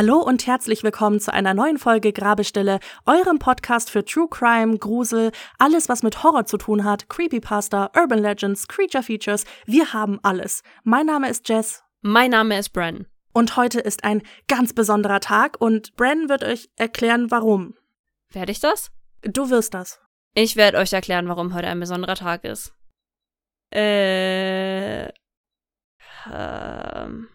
Hallo und herzlich willkommen zu einer neuen Folge Grabestille, eurem Podcast für True Crime, Grusel, alles was mit Horror zu tun hat, Creepypasta, Urban Legends, Creature Features, wir haben alles. Mein Name ist Jess. Mein Name ist Bren. Und heute ist ein ganz besonderer Tag und Bren wird euch erklären, warum. Werde ich das? Du wirst das. Ich werde euch erklären, warum heute ein besonderer Tag ist. Äh. Ähm.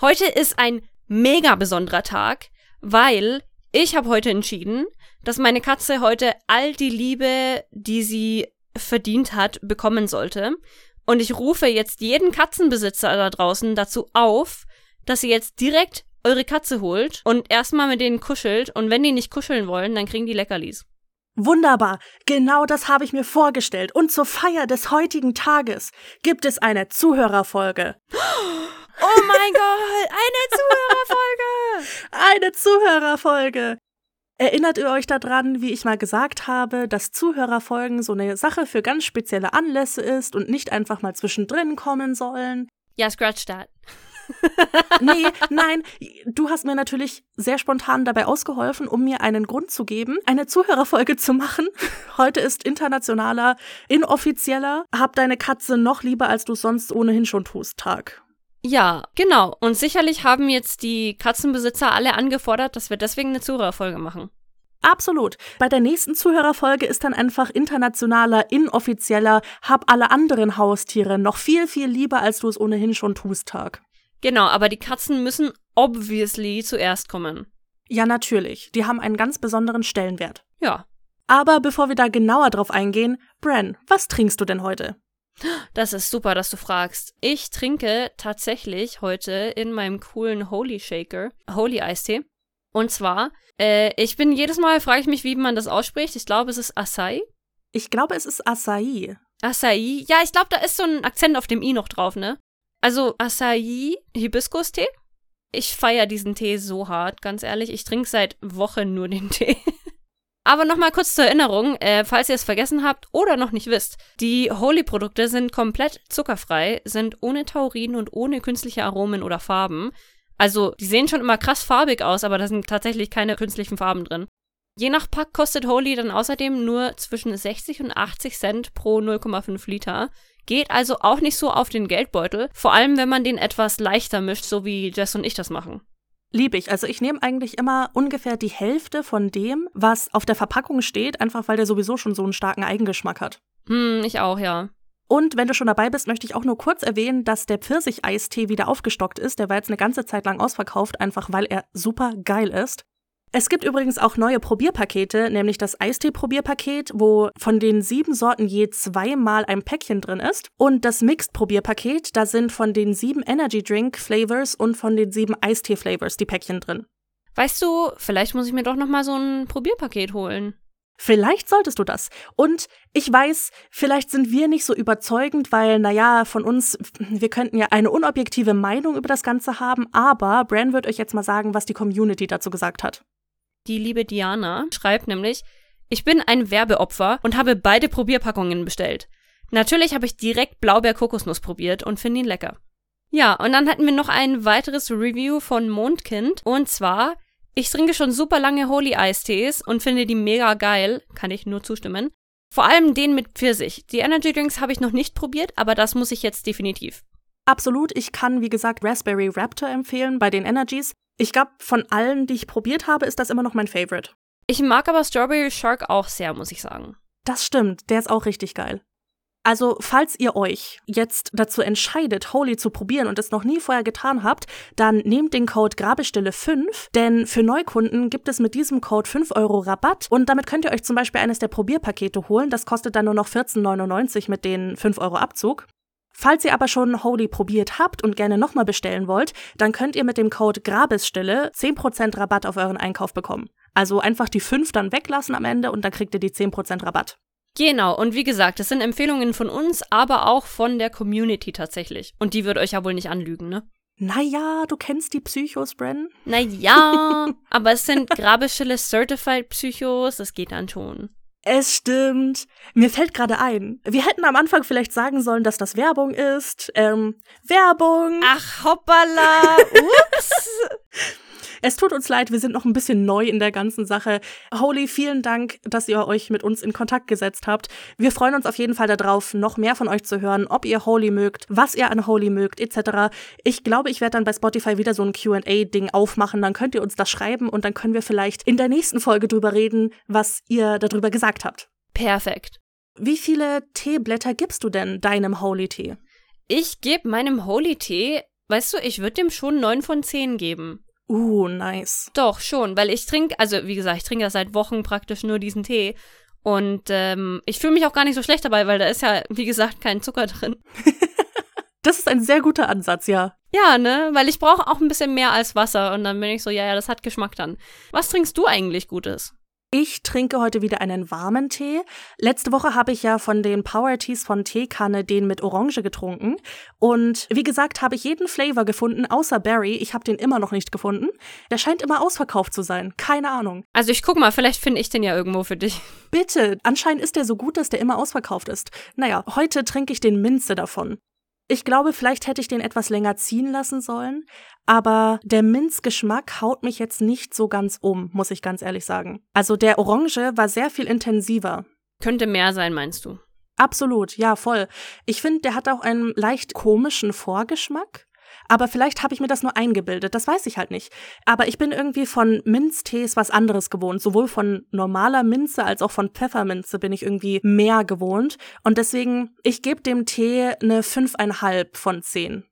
Heute ist ein mega besonderer Tag, weil ich habe heute entschieden, dass meine Katze heute all die Liebe, die sie verdient hat, bekommen sollte. Und ich rufe jetzt jeden Katzenbesitzer da draußen dazu auf, dass ihr jetzt direkt eure Katze holt und erstmal mit denen kuschelt. Und wenn die nicht kuscheln wollen, dann kriegen die Leckerlis. Wunderbar, genau das habe ich mir vorgestellt. Und zur Feier des heutigen Tages gibt es eine Zuhörerfolge. Oh mein Gott, eine Zuhörerfolge! eine Zuhörerfolge! Erinnert ihr euch daran, wie ich mal gesagt habe, dass Zuhörerfolgen so eine Sache für ganz spezielle Anlässe ist und nicht einfach mal zwischendrin kommen sollen? Ja, scratch that. nee, nein, du hast mir natürlich sehr spontan dabei ausgeholfen, um mir einen Grund zu geben, eine Zuhörerfolge zu machen. Heute ist internationaler, inoffizieller, hab deine Katze noch lieber, als du sonst ohnehin schon tust, Tag. Ja, genau. Und sicherlich haben jetzt die Katzenbesitzer alle angefordert, dass wir deswegen eine Zuhörerfolge machen. Absolut. Bei der nächsten Zuhörerfolge ist dann einfach internationaler, inoffizieller, hab alle anderen Haustiere noch viel, viel lieber, als du es ohnehin schon tust, Tag. Genau, aber die Katzen müssen obviously zuerst kommen. Ja, natürlich. Die haben einen ganz besonderen Stellenwert. Ja. Aber bevor wir da genauer drauf eingehen, Bran, was trinkst du denn heute? Das ist super, dass du fragst. Ich trinke tatsächlich heute in meinem coolen Holy Shaker Holy Eistee. Und zwar, äh, ich bin jedes Mal, frage ich mich, wie man das ausspricht. Ich glaube, es ist Acai. Ich glaube, es ist Acai. Acai? Ja, ich glaube, da ist so ein Akzent auf dem I noch drauf, ne? Also Acai Hibiskus-Tee. Ich feiere diesen Tee so hart, ganz ehrlich. Ich trinke seit Wochen nur den Tee. Aber nochmal kurz zur Erinnerung, äh, falls ihr es vergessen habt oder noch nicht wisst. Die Holy-Produkte sind komplett zuckerfrei, sind ohne Taurin und ohne künstliche Aromen oder Farben. Also, die sehen schon immer krass farbig aus, aber da sind tatsächlich keine künstlichen Farben drin. Je nach Pack kostet Holy dann außerdem nur zwischen 60 und 80 Cent pro 0,5 Liter. Geht also auch nicht so auf den Geldbeutel, vor allem wenn man den etwas leichter mischt, so wie Jess und ich das machen. Liebe ich. Also ich nehme eigentlich immer ungefähr die Hälfte von dem, was auf der Verpackung steht, einfach weil der sowieso schon so einen starken Eigengeschmack hat. Hm, ich auch, ja. Und wenn du schon dabei bist, möchte ich auch nur kurz erwähnen, dass der Pfirsicheistee wieder aufgestockt ist. Der war jetzt eine ganze Zeit lang ausverkauft, einfach weil er super geil ist. Es gibt übrigens auch neue Probierpakete, nämlich das Eistee-Probierpaket, wo von den sieben Sorten je zweimal ein Päckchen drin ist. Und das Mixed-Probierpaket, da sind von den sieben Energy Drink Flavors und von den sieben Eistee Flavors die Päckchen drin. Weißt du, vielleicht muss ich mir doch noch mal so ein Probierpaket holen. Vielleicht solltest du das. Und ich weiß, vielleicht sind wir nicht so überzeugend, weil, naja, von uns, wir könnten ja eine unobjektive Meinung über das Ganze haben, aber Bran wird euch jetzt mal sagen, was die Community dazu gesagt hat. Die liebe Diana schreibt nämlich, ich bin ein Werbeopfer und habe beide Probierpackungen bestellt. Natürlich habe ich direkt Blaubeer-Kokosnuss probiert und finde ihn lecker. Ja, und dann hatten wir noch ein weiteres Review von Mondkind und zwar, ich trinke schon super lange Holy Eistees und finde die mega geil, kann ich nur zustimmen. Vor allem den mit Pfirsich. Die Energy Drinks habe ich noch nicht probiert, aber das muss ich jetzt definitiv. Absolut, ich kann wie gesagt Raspberry Raptor empfehlen bei den Energies. Ich glaube, von allen, die ich probiert habe, ist das immer noch mein Favorite. Ich mag aber Strawberry Shark auch sehr, muss ich sagen. Das stimmt, der ist auch richtig geil. Also, falls ihr euch jetzt dazu entscheidet, Holy zu probieren und es noch nie vorher getan habt, dann nehmt den Code Grabestille5, denn für Neukunden gibt es mit diesem Code 5 Euro Rabatt und damit könnt ihr euch zum Beispiel eines der Probierpakete holen. Das kostet dann nur noch 14,99 mit den 5 Euro Abzug. Falls ihr aber schon Holy probiert habt und gerne nochmal bestellen wollt, dann könnt ihr mit dem Code Grabesstille 10% Rabatt auf euren Einkauf bekommen. Also einfach die 5 dann weglassen am Ende und dann kriegt ihr die 10% Rabatt. Genau, und wie gesagt, das sind Empfehlungen von uns, aber auch von der Community tatsächlich. Und die wird euch ja wohl nicht anlügen, ne? Naja, du kennst die Psychos, Bren. Naja, aber es sind Grabestille Certified Psychos, das geht dann schon. Es stimmt. Mir fällt gerade ein. Wir hätten am Anfang vielleicht sagen sollen, dass das Werbung ist. Ähm, Werbung. Ach, hoppala. Ups. Es tut uns leid, wir sind noch ein bisschen neu in der ganzen Sache. Holy, vielen Dank, dass ihr euch mit uns in Kontakt gesetzt habt. Wir freuen uns auf jeden Fall darauf, noch mehr von euch zu hören, ob ihr Holy mögt, was ihr an Holy mögt, etc. Ich glaube, ich werde dann bei Spotify wieder so ein QA-Ding aufmachen. Dann könnt ihr uns das schreiben und dann können wir vielleicht in der nächsten Folge drüber reden, was ihr darüber gesagt habt. Perfekt. Wie viele Teeblätter gibst du denn deinem Holy Tee? Ich gebe meinem Holy Tee, weißt du, ich würde dem schon 9 von 10 geben. Uh, nice. Doch, schon, weil ich trinke, also wie gesagt, ich trinke ja seit Wochen praktisch nur diesen Tee. Und ähm, ich fühle mich auch gar nicht so schlecht dabei, weil da ist ja, wie gesagt, kein Zucker drin. das ist ein sehr guter Ansatz, ja. Ja, ne? Weil ich brauche auch ein bisschen mehr als Wasser. Und dann bin ich so, ja, ja, das hat Geschmack dann. Was trinkst du eigentlich Gutes? Ich trinke heute wieder einen warmen Tee. Letzte Woche habe ich ja von den Power Teas von Teekanne den mit Orange getrunken. Und wie gesagt, habe ich jeden Flavor gefunden, außer Berry. Ich habe den immer noch nicht gefunden. Der scheint immer ausverkauft zu sein. Keine Ahnung. Also ich guck mal, vielleicht finde ich den ja irgendwo für dich. Bitte. Anscheinend ist der so gut, dass der immer ausverkauft ist. Naja, heute trinke ich den Minze davon. Ich glaube, vielleicht hätte ich den etwas länger ziehen lassen sollen, aber der Minzgeschmack haut mich jetzt nicht so ganz um, muss ich ganz ehrlich sagen. Also der Orange war sehr viel intensiver. Könnte mehr sein, meinst du? Absolut, ja, voll. Ich finde, der hat auch einen leicht komischen Vorgeschmack. Aber vielleicht habe ich mir das nur eingebildet, das weiß ich halt nicht. Aber ich bin irgendwie von Minztees was anderes gewohnt. Sowohl von normaler Minze als auch von Pfefferminze bin ich irgendwie mehr gewohnt. Und deswegen, ich gebe dem Tee eine fünfeinhalb von zehn.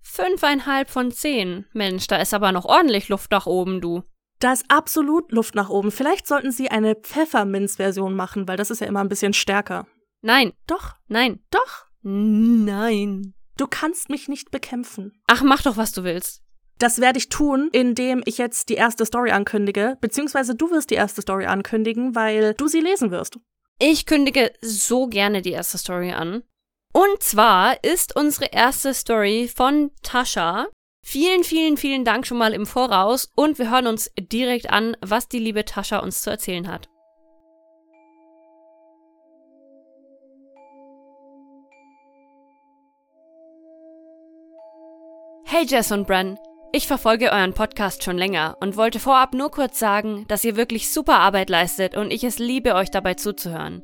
Fünfeinhalb von zehn. Mensch, da ist aber noch ordentlich Luft nach oben, du. Da ist absolut Luft nach oben. Vielleicht sollten Sie eine Pfefferminz-Version machen, weil das ist ja immer ein bisschen stärker. Nein. Doch. Nein. Doch. Nein. Du kannst mich nicht bekämpfen. Ach, mach doch, was du willst. Das werde ich tun, indem ich jetzt die erste Story ankündige, beziehungsweise du wirst die erste Story ankündigen, weil du sie lesen wirst. Ich kündige so gerne die erste Story an. Und zwar ist unsere erste Story von Tascha. Vielen, vielen, vielen Dank schon mal im Voraus und wir hören uns direkt an, was die liebe Tascha uns zu erzählen hat. Hey Jess und Bren, ich verfolge euren Podcast schon länger und wollte vorab nur kurz sagen, dass ihr wirklich super Arbeit leistet und ich es liebe, euch dabei zuzuhören.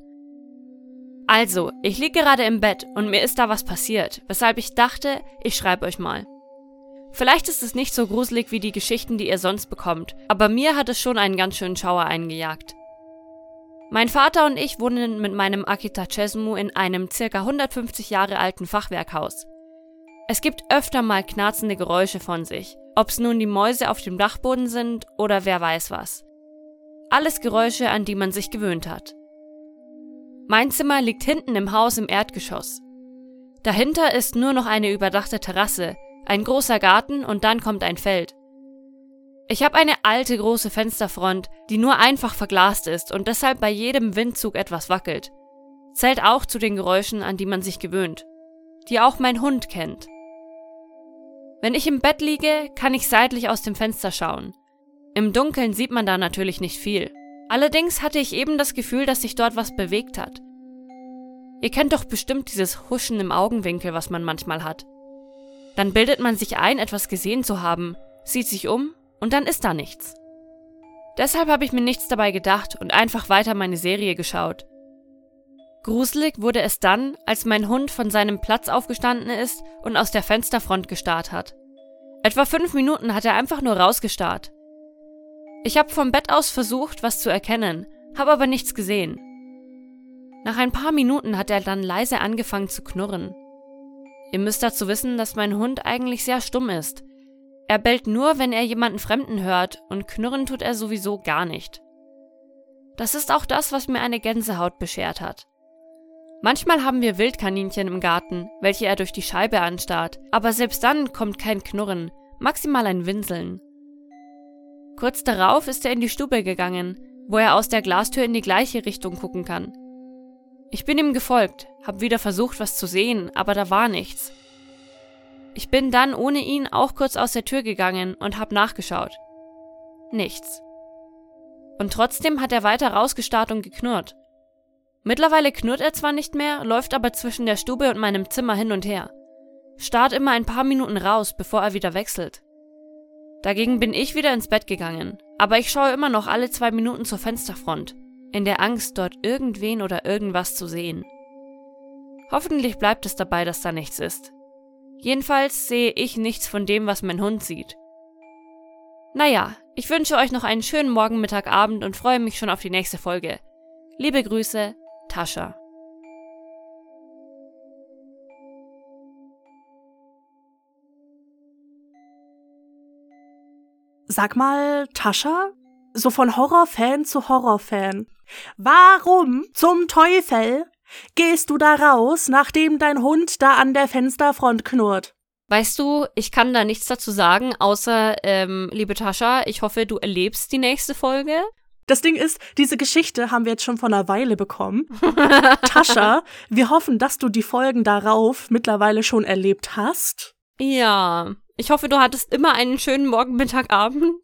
Also, ich liege gerade im Bett und mir ist da was passiert, weshalb ich dachte, ich schreibe euch mal. Vielleicht ist es nicht so gruselig wie die Geschichten, die ihr sonst bekommt, aber mir hat es schon einen ganz schönen Schauer eingejagt. Mein Vater und ich wohnen mit meinem Akita Chesmu in einem circa 150 Jahre alten Fachwerkhaus. Es gibt öfter mal knarzende Geräusche von sich, ob's nun die Mäuse auf dem Dachboden sind oder wer weiß was. Alles Geräusche, an die man sich gewöhnt hat. Mein Zimmer liegt hinten im Haus im Erdgeschoss. Dahinter ist nur noch eine überdachte Terrasse, ein großer Garten und dann kommt ein Feld. Ich habe eine alte große Fensterfront, die nur einfach verglast ist und deshalb bei jedem Windzug etwas wackelt. Zählt auch zu den Geräuschen, an die man sich gewöhnt, die auch mein Hund kennt. Wenn ich im Bett liege, kann ich seitlich aus dem Fenster schauen. Im Dunkeln sieht man da natürlich nicht viel. Allerdings hatte ich eben das Gefühl, dass sich dort was bewegt hat. Ihr kennt doch bestimmt dieses Huschen im Augenwinkel, was man manchmal hat. Dann bildet man sich ein, etwas gesehen zu haben, sieht sich um und dann ist da nichts. Deshalb habe ich mir nichts dabei gedacht und einfach weiter meine Serie geschaut. Gruselig wurde es dann, als mein Hund von seinem Platz aufgestanden ist und aus der Fensterfront gestarrt hat. Etwa fünf Minuten hat er einfach nur rausgestarrt. Ich habe vom Bett aus versucht, was zu erkennen, habe aber nichts gesehen. Nach ein paar Minuten hat er dann leise angefangen zu knurren. Ihr müsst dazu wissen, dass mein Hund eigentlich sehr stumm ist. Er bellt nur, wenn er jemanden Fremden hört, und knurren tut er sowieso gar nicht. Das ist auch das, was mir eine Gänsehaut beschert hat. Manchmal haben wir Wildkaninchen im Garten, welche er durch die Scheibe anstarrt, aber selbst dann kommt kein Knurren, maximal ein Winseln. Kurz darauf ist er in die Stube gegangen, wo er aus der Glastür in die gleiche Richtung gucken kann. Ich bin ihm gefolgt, hab wieder versucht, was zu sehen, aber da war nichts. Ich bin dann ohne ihn auch kurz aus der Tür gegangen und hab nachgeschaut. Nichts. Und trotzdem hat er weiter rausgestarrt und geknurrt. Mittlerweile knurrt er zwar nicht mehr, läuft aber zwischen der Stube und meinem Zimmer hin und her. Starrt immer ein paar Minuten raus, bevor er wieder wechselt. Dagegen bin ich wieder ins Bett gegangen, aber ich schaue immer noch alle zwei Minuten zur Fensterfront, in der Angst, dort irgendwen oder irgendwas zu sehen. Hoffentlich bleibt es dabei, dass da nichts ist. Jedenfalls sehe ich nichts von dem, was mein Hund sieht. Naja, ich wünsche euch noch einen schönen Morgen, Mittag, Abend und freue mich schon auf die nächste Folge. Liebe Grüße, Tascha. Sag mal, Tascha? So von Horrorfan zu Horrorfan. Warum zum Teufel gehst du da raus, nachdem dein Hund da an der Fensterfront knurrt? Weißt du, ich kann da nichts dazu sagen, außer, ähm, liebe Tascha, ich hoffe, du erlebst die nächste Folge. Das Ding ist, diese Geschichte haben wir jetzt schon vor einer Weile bekommen. Tascha, wir hoffen, dass du die Folgen darauf mittlerweile schon erlebt hast. Ja, ich hoffe, du hattest immer einen schönen Morgen, Mittag, Abend.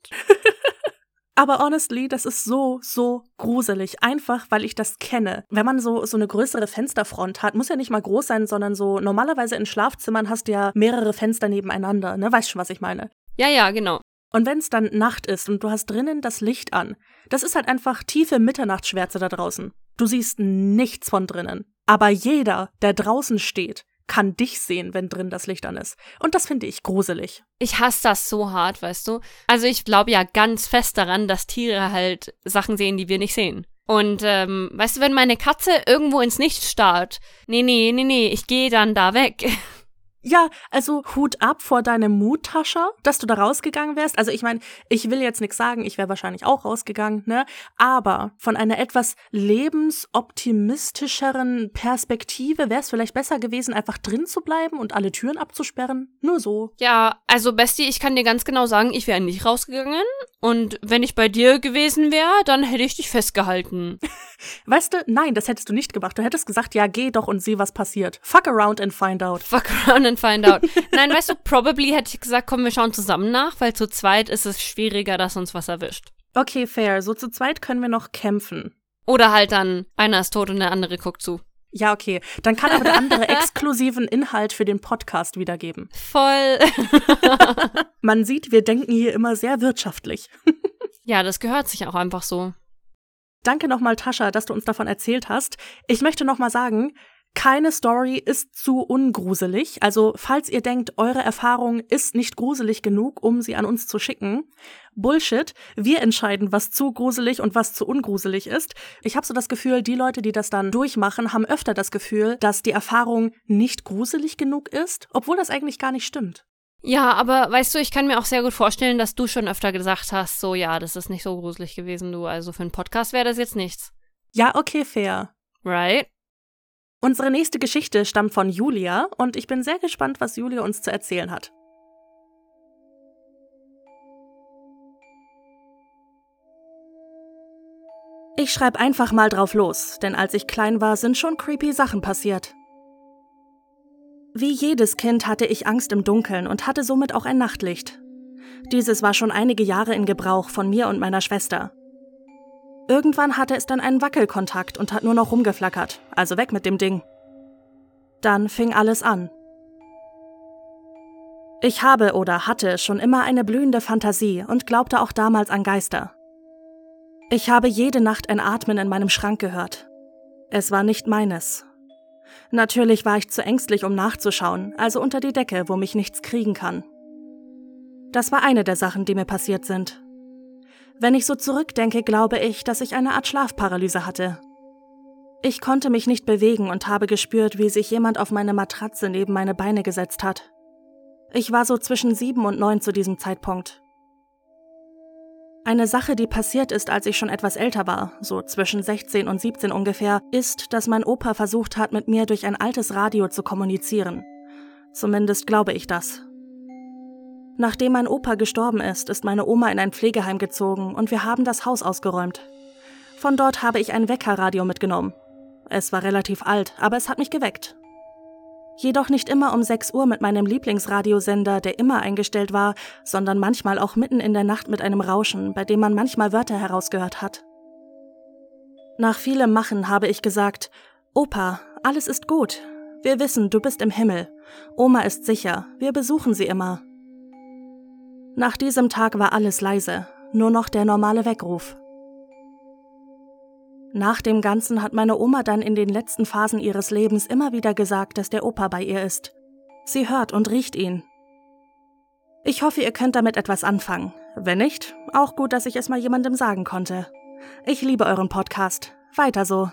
Aber honestly, das ist so, so gruselig. Einfach, weil ich das kenne. Wenn man so, so eine größere Fensterfront hat, muss ja nicht mal groß sein, sondern so, normalerweise in Schlafzimmern hast du ja mehrere Fenster nebeneinander, ne? Weißt schon, was ich meine? Ja, ja, genau. Und wenn es dann Nacht ist und du hast drinnen das Licht an, das ist halt einfach tiefe Mitternachtsschwärze da draußen. Du siehst nichts von drinnen. Aber jeder, der draußen steht, kann dich sehen, wenn drin das Licht an ist. Und das finde ich gruselig. Ich hasse das so hart, weißt du? Also ich glaube ja ganz fest daran, dass Tiere halt Sachen sehen, die wir nicht sehen. Und ähm, weißt du, wenn meine Katze irgendwo ins Nichts starrt, nee, nee, nee, nee, ich gehe dann da weg. Ja, also Hut ab vor deinem Mut, Tascha, dass du da rausgegangen wärst. Also ich meine, ich will jetzt nichts sagen, ich wäre wahrscheinlich auch rausgegangen, ne? Aber von einer etwas lebensoptimistischeren Perspektive wäre es vielleicht besser gewesen, einfach drin zu bleiben und alle Türen abzusperren. Nur so. Ja, also Bestie, ich kann dir ganz genau sagen, ich wäre nicht rausgegangen. Und wenn ich bei dir gewesen wäre, dann hätte ich dich festgehalten. weißt du, nein, das hättest du nicht gemacht. Du hättest gesagt, ja, geh doch und sieh, was passiert. Fuck around and find out. Fuck around and and find out. Nein, weißt du, probably hätte ich gesagt, komm, wir schauen zusammen nach, weil zu zweit ist es schwieriger, dass uns was erwischt. Okay, fair. So zu zweit können wir noch kämpfen. Oder halt dann, einer ist tot und der andere guckt zu. Ja, okay. Dann kann aber der andere exklusiven Inhalt für den Podcast wiedergeben. Voll. Man sieht, wir denken hier immer sehr wirtschaftlich. ja, das gehört sich auch einfach so. Danke nochmal, Tascha, dass du uns davon erzählt hast. Ich möchte nochmal sagen, keine Story ist zu ungruselig. Also, falls ihr denkt, eure Erfahrung ist nicht gruselig genug, um sie an uns zu schicken, Bullshit. Wir entscheiden, was zu gruselig und was zu ungruselig ist. Ich habe so das Gefühl, die Leute, die das dann durchmachen, haben öfter das Gefühl, dass die Erfahrung nicht gruselig genug ist, obwohl das eigentlich gar nicht stimmt. Ja, aber weißt du, ich kann mir auch sehr gut vorstellen, dass du schon öfter gesagt hast, so ja, das ist nicht so gruselig gewesen, du. Also für einen Podcast wäre das jetzt nichts. Ja, okay, fair. Right? Unsere nächste Geschichte stammt von Julia und ich bin sehr gespannt, was Julia uns zu erzählen hat. Ich schreibe einfach mal drauf los, denn als ich klein war, sind schon creepy Sachen passiert. Wie jedes Kind hatte ich Angst im Dunkeln und hatte somit auch ein Nachtlicht. Dieses war schon einige Jahre in Gebrauch von mir und meiner Schwester. Irgendwann hatte es dann einen Wackelkontakt und hat nur noch rumgeflackert, also weg mit dem Ding. Dann fing alles an. Ich habe oder hatte schon immer eine blühende Fantasie und glaubte auch damals an Geister. Ich habe jede Nacht ein Atmen in meinem Schrank gehört. Es war nicht meines. Natürlich war ich zu ängstlich, um nachzuschauen, also unter die Decke, wo mich nichts kriegen kann. Das war eine der Sachen, die mir passiert sind. Wenn ich so zurückdenke, glaube ich, dass ich eine Art Schlafparalyse hatte. Ich konnte mich nicht bewegen und habe gespürt, wie sich jemand auf meine Matratze neben meine Beine gesetzt hat. Ich war so zwischen sieben und neun zu diesem Zeitpunkt. Eine Sache, die passiert ist, als ich schon etwas älter war, so zwischen 16 und 17 ungefähr, ist, dass mein Opa versucht hat, mit mir durch ein altes Radio zu kommunizieren. Zumindest glaube ich das. Nachdem mein Opa gestorben ist, ist meine Oma in ein Pflegeheim gezogen und wir haben das Haus ausgeräumt. Von dort habe ich ein Weckerradio mitgenommen. Es war relativ alt, aber es hat mich geweckt. Jedoch nicht immer um 6 Uhr mit meinem Lieblingsradiosender, der immer eingestellt war, sondern manchmal auch mitten in der Nacht mit einem Rauschen, bei dem man manchmal Wörter herausgehört hat. Nach vielem Machen habe ich gesagt, Opa, alles ist gut. Wir wissen, du bist im Himmel. Oma ist sicher, wir besuchen sie immer. Nach diesem Tag war alles leise, nur noch der normale Weckruf. Nach dem Ganzen hat meine Oma dann in den letzten Phasen ihres Lebens immer wieder gesagt, dass der Opa bei ihr ist. Sie hört und riecht ihn. Ich hoffe, ihr könnt damit etwas anfangen. Wenn nicht, auch gut, dass ich es mal jemandem sagen konnte. Ich liebe euren Podcast. Weiter so.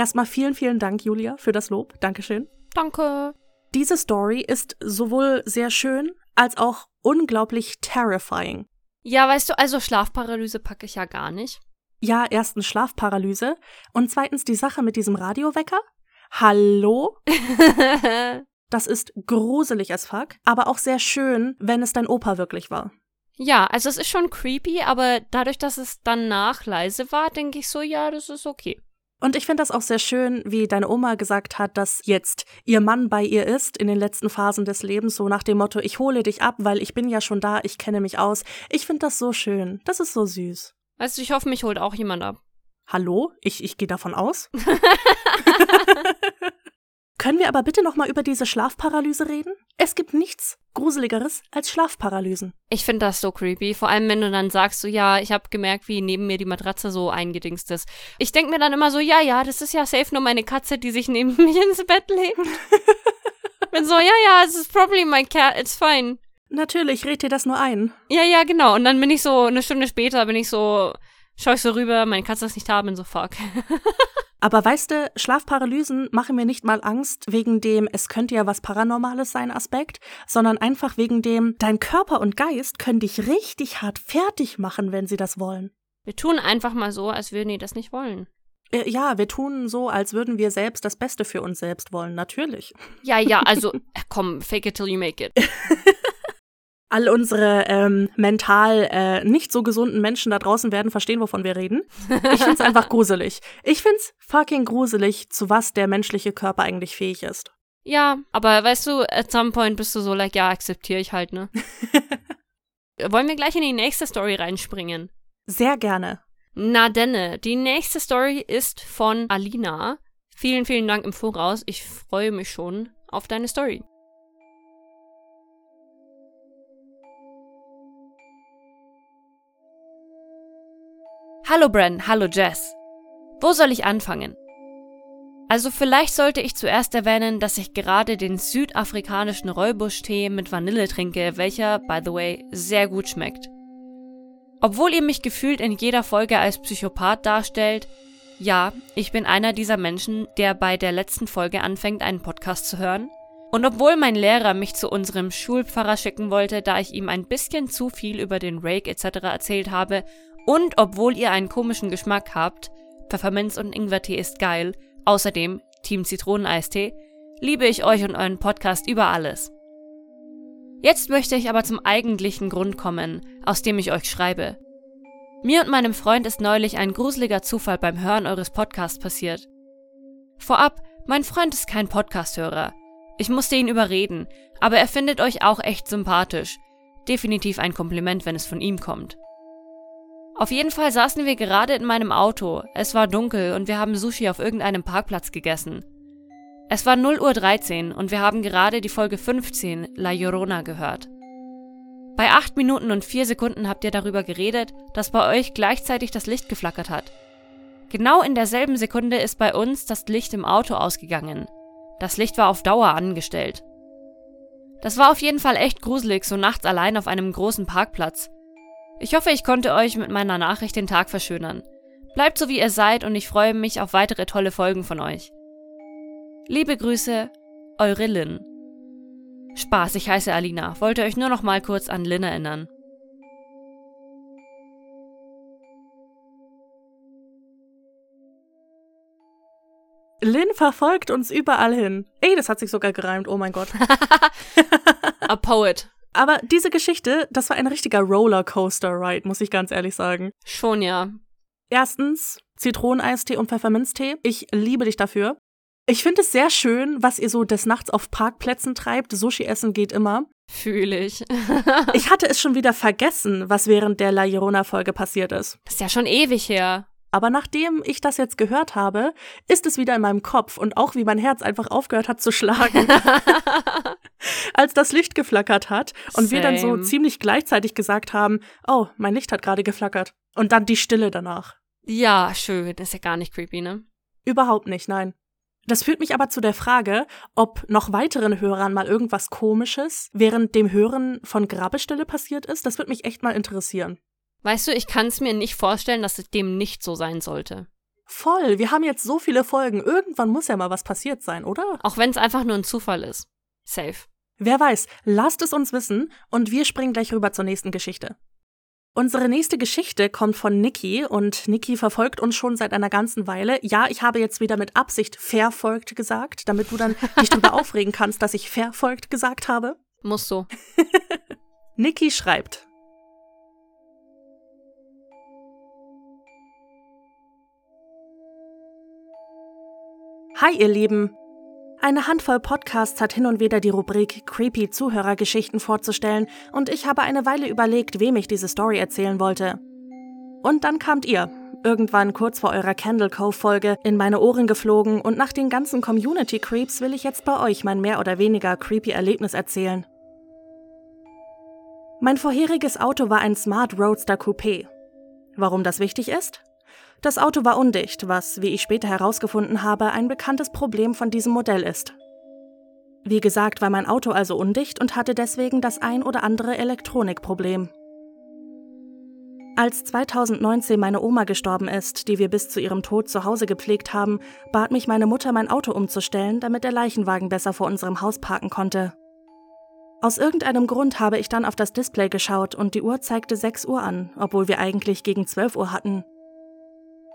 Erstmal vielen, vielen Dank, Julia, für das Lob. Dankeschön. Danke. Diese Story ist sowohl sehr schön als auch unglaublich terrifying. Ja, weißt du, also Schlafparalyse packe ich ja gar nicht. Ja, erstens Schlafparalyse und zweitens die Sache mit diesem Radiowecker. Hallo? das ist gruselig as fuck, aber auch sehr schön, wenn es dein Opa wirklich war. ja, also es ist schon creepy, aber dadurch, dass es danach leise war, denke ich so, ja, das ist okay. Und ich finde das auch sehr schön, wie deine Oma gesagt hat, dass jetzt ihr Mann bei ihr ist in den letzten Phasen des Lebens, so nach dem Motto, ich hole dich ab, weil ich bin ja schon da, ich kenne mich aus. Ich finde das so schön. Das ist so süß. Weißt du, ich hoffe, mich holt auch jemand ab. Hallo? Ich, ich gehe davon aus. Können wir aber bitte nochmal über diese Schlafparalyse reden? Es gibt nichts Gruseligeres als Schlafparalysen. Ich finde das so creepy. Vor allem, wenn du dann sagst, so, ja, ich habe gemerkt, wie neben mir die Matratze so eingedingst ist. Ich denke mir dann immer so, ja, ja, das ist ja safe nur meine Katze, die sich neben mich ins Bett legt. Bin so, ja, ja, es ist probably my cat, it's fine. Natürlich, red dir das nur ein. Ja, ja, genau. Und dann bin ich so, eine Stunde später bin ich so, schau ich so rüber, meine Katze ist nicht da, bin so, fuck. Aber weißt du, Schlafparalysen machen mir nicht mal Angst wegen dem, es könnte ja was Paranormales sein Aspekt, sondern einfach wegen dem, dein Körper und Geist können dich richtig hart fertig machen, wenn sie das wollen. Wir tun einfach mal so, als würden die das nicht wollen. Äh, ja, wir tun so, als würden wir selbst das Beste für uns selbst wollen, natürlich. Ja, ja, also, äh, komm, fake it till you make it. All unsere ähm, mental äh, nicht so gesunden Menschen da draußen werden verstehen, wovon wir reden. Ich find's einfach gruselig. Ich find's fucking gruselig, zu was der menschliche Körper eigentlich fähig ist. Ja, aber weißt du, at some point bist du so, like, ja, akzeptiere ich halt, ne? Wollen wir gleich in die nächste Story reinspringen? Sehr gerne. Na denne, die nächste Story ist von Alina. Vielen, vielen Dank im Voraus. Ich freue mich schon auf deine Story. Hallo Bren, hallo Jess. Wo soll ich anfangen? Also vielleicht sollte ich zuerst erwähnen, dass ich gerade den südafrikanischen Räubusch-Tee mit Vanille trinke, welcher, by the way, sehr gut schmeckt. Obwohl ihr mich gefühlt in jeder Folge als Psychopath darstellt, ja, ich bin einer dieser Menschen, der bei der letzten Folge anfängt, einen Podcast zu hören. Und obwohl mein Lehrer mich zu unserem Schulpfarrer schicken wollte, da ich ihm ein bisschen zu viel über den Rake etc. erzählt habe, und obwohl ihr einen komischen Geschmack habt, Pfefferminz und Ingwertee ist geil, außerdem Team Zitroneneistee, liebe ich euch und euren Podcast über alles. Jetzt möchte ich aber zum eigentlichen Grund kommen, aus dem ich euch schreibe. Mir und meinem Freund ist neulich ein gruseliger Zufall beim Hören eures Podcasts passiert. Vorab, mein Freund ist kein Podcasthörer. Ich musste ihn überreden, aber er findet euch auch echt sympathisch. Definitiv ein Kompliment, wenn es von ihm kommt. Auf jeden Fall saßen wir gerade in meinem Auto. Es war dunkel und wir haben Sushi auf irgendeinem Parkplatz gegessen. Es war 0.13 Uhr und wir haben gerade die Folge 15, La Llorona, gehört. Bei 8 Minuten und 4 Sekunden habt ihr darüber geredet, dass bei euch gleichzeitig das Licht geflackert hat. Genau in derselben Sekunde ist bei uns das Licht im Auto ausgegangen. Das Licht war auf Dauer angestellt. Das war auf jeden Fall echt gruselig, so nachts allein auf einem großen Parkplatz. Ich hoffe, ich konnte euch mit meiner Nachricht den Tag verschönern. Bleibt so wie ihr seid und ich freue mich auf weitere tolle Folgen von euch. Liebe Grüße, eure Lynn. Spaß, ich heiße Alina, wollte euch nur noch mal kurz an Lynn erinnern. Lynn verfolgt uns überall hin. Ey, das hat sich sogar gereimt, oh mein Gott. A poet. Aber diese Geschichte, das war ein richtiger Rollercoaster-Ride, muss ich ganz ehrlich sagen. Schon ja. Erstens Zitroneneistee und Pfefferminztee. Ich liebe dich dafür. Ich finde es sehr schön, was ihr so des Nachts auf Parkplätzen treibt. Sushi essen geht immer. Fühle ich. ich hatte es schon wieder vergessen, was während der La Llorona-Folge passiert ist. Das ist ja schon ewig her. Aber nachdem ich das jetzt gehört habe, ist es wieder in meinem Kopf und auch wie mein Herz einfach aufgehört hat zu schlagen, als das Licht geflackert hat und Same. wir dann so ziemlich gleichzeitig gesagt haben, oh, mein Licht hat gerade geflackert. Und dann die Stille danach. Ja, schön. Das ist ja gar nicht creepy, ne? Überhaupt nicht, nein. Das führt mich aber zu der Frage, ob noch weiteren Hörern mal irgendwas Komisches während dem Hören von Grabestille passiert ist. Das würde mich echt mal interessieren. Weißt du, ich kann es mir nicht vorstellen, dass es dem nicht so sein sollte. Voll, wir haben jetzt so viele Folgen. Irgendwann muss ja mal was passiert sein, oder? Auch wenn es einfach nur ein Zufall ist. Safe. Wer weiß, lasst es uns wissen und wir springen gleich rüber zur nächsten Geschichte. Unsere nächste Geschichte kommt von Niki und Niki verfolgt uns schon seit einer ganzen Weile. Ja, ich habe jetzt wieder mit Absicht verfolgt gesagt, damit du dann dich darüber aufregen kannst, dass ich verfolgt gesagt habe. Muss so. Niki schreibt. Hi ihr Lieben. Eine Handvoll Podcasts hat hin und wieder die Rubrik Creepy Zuhörergeschichten vorzustellen und ich habe eine Weile überlegt, wem ich diese Story erzählen wollte. Und dann kamt ihr, irgendwann kurz vor eurer Candle Cove Folge, in meine Ohren geflogen und nach den ganzen Community Creeps will ich jetzt bei euch mein mehr oder weniger creepy Erlebnis erzählen. Mein vorheriges Auto war ein Smart Roadster Coupé. Warum das wichtig ist? Das Auto war undicht, was, wie ich später herausgefunden habe, ein bekanntes Problem von diesem Modell ist. Wie gesagt, war mein Auto also undicht und hatte deswegen das ein oder andere Elektronikproblem. Als 2019 meine Oma gestorben ist, die wir bis zu ihrem Tod zu Hause gepflegt haben, bat mich meine Mutter, mein Auto umzustellen, damit der Leichenwagen besser vor unserem Haus parken konnte. Aus irgendeinem Grund habe ich dann auf das Display geschaut und die Uhr zeigte 6 Uhr an, obwohl wir eigentlich gegen 12 Uhr hatten.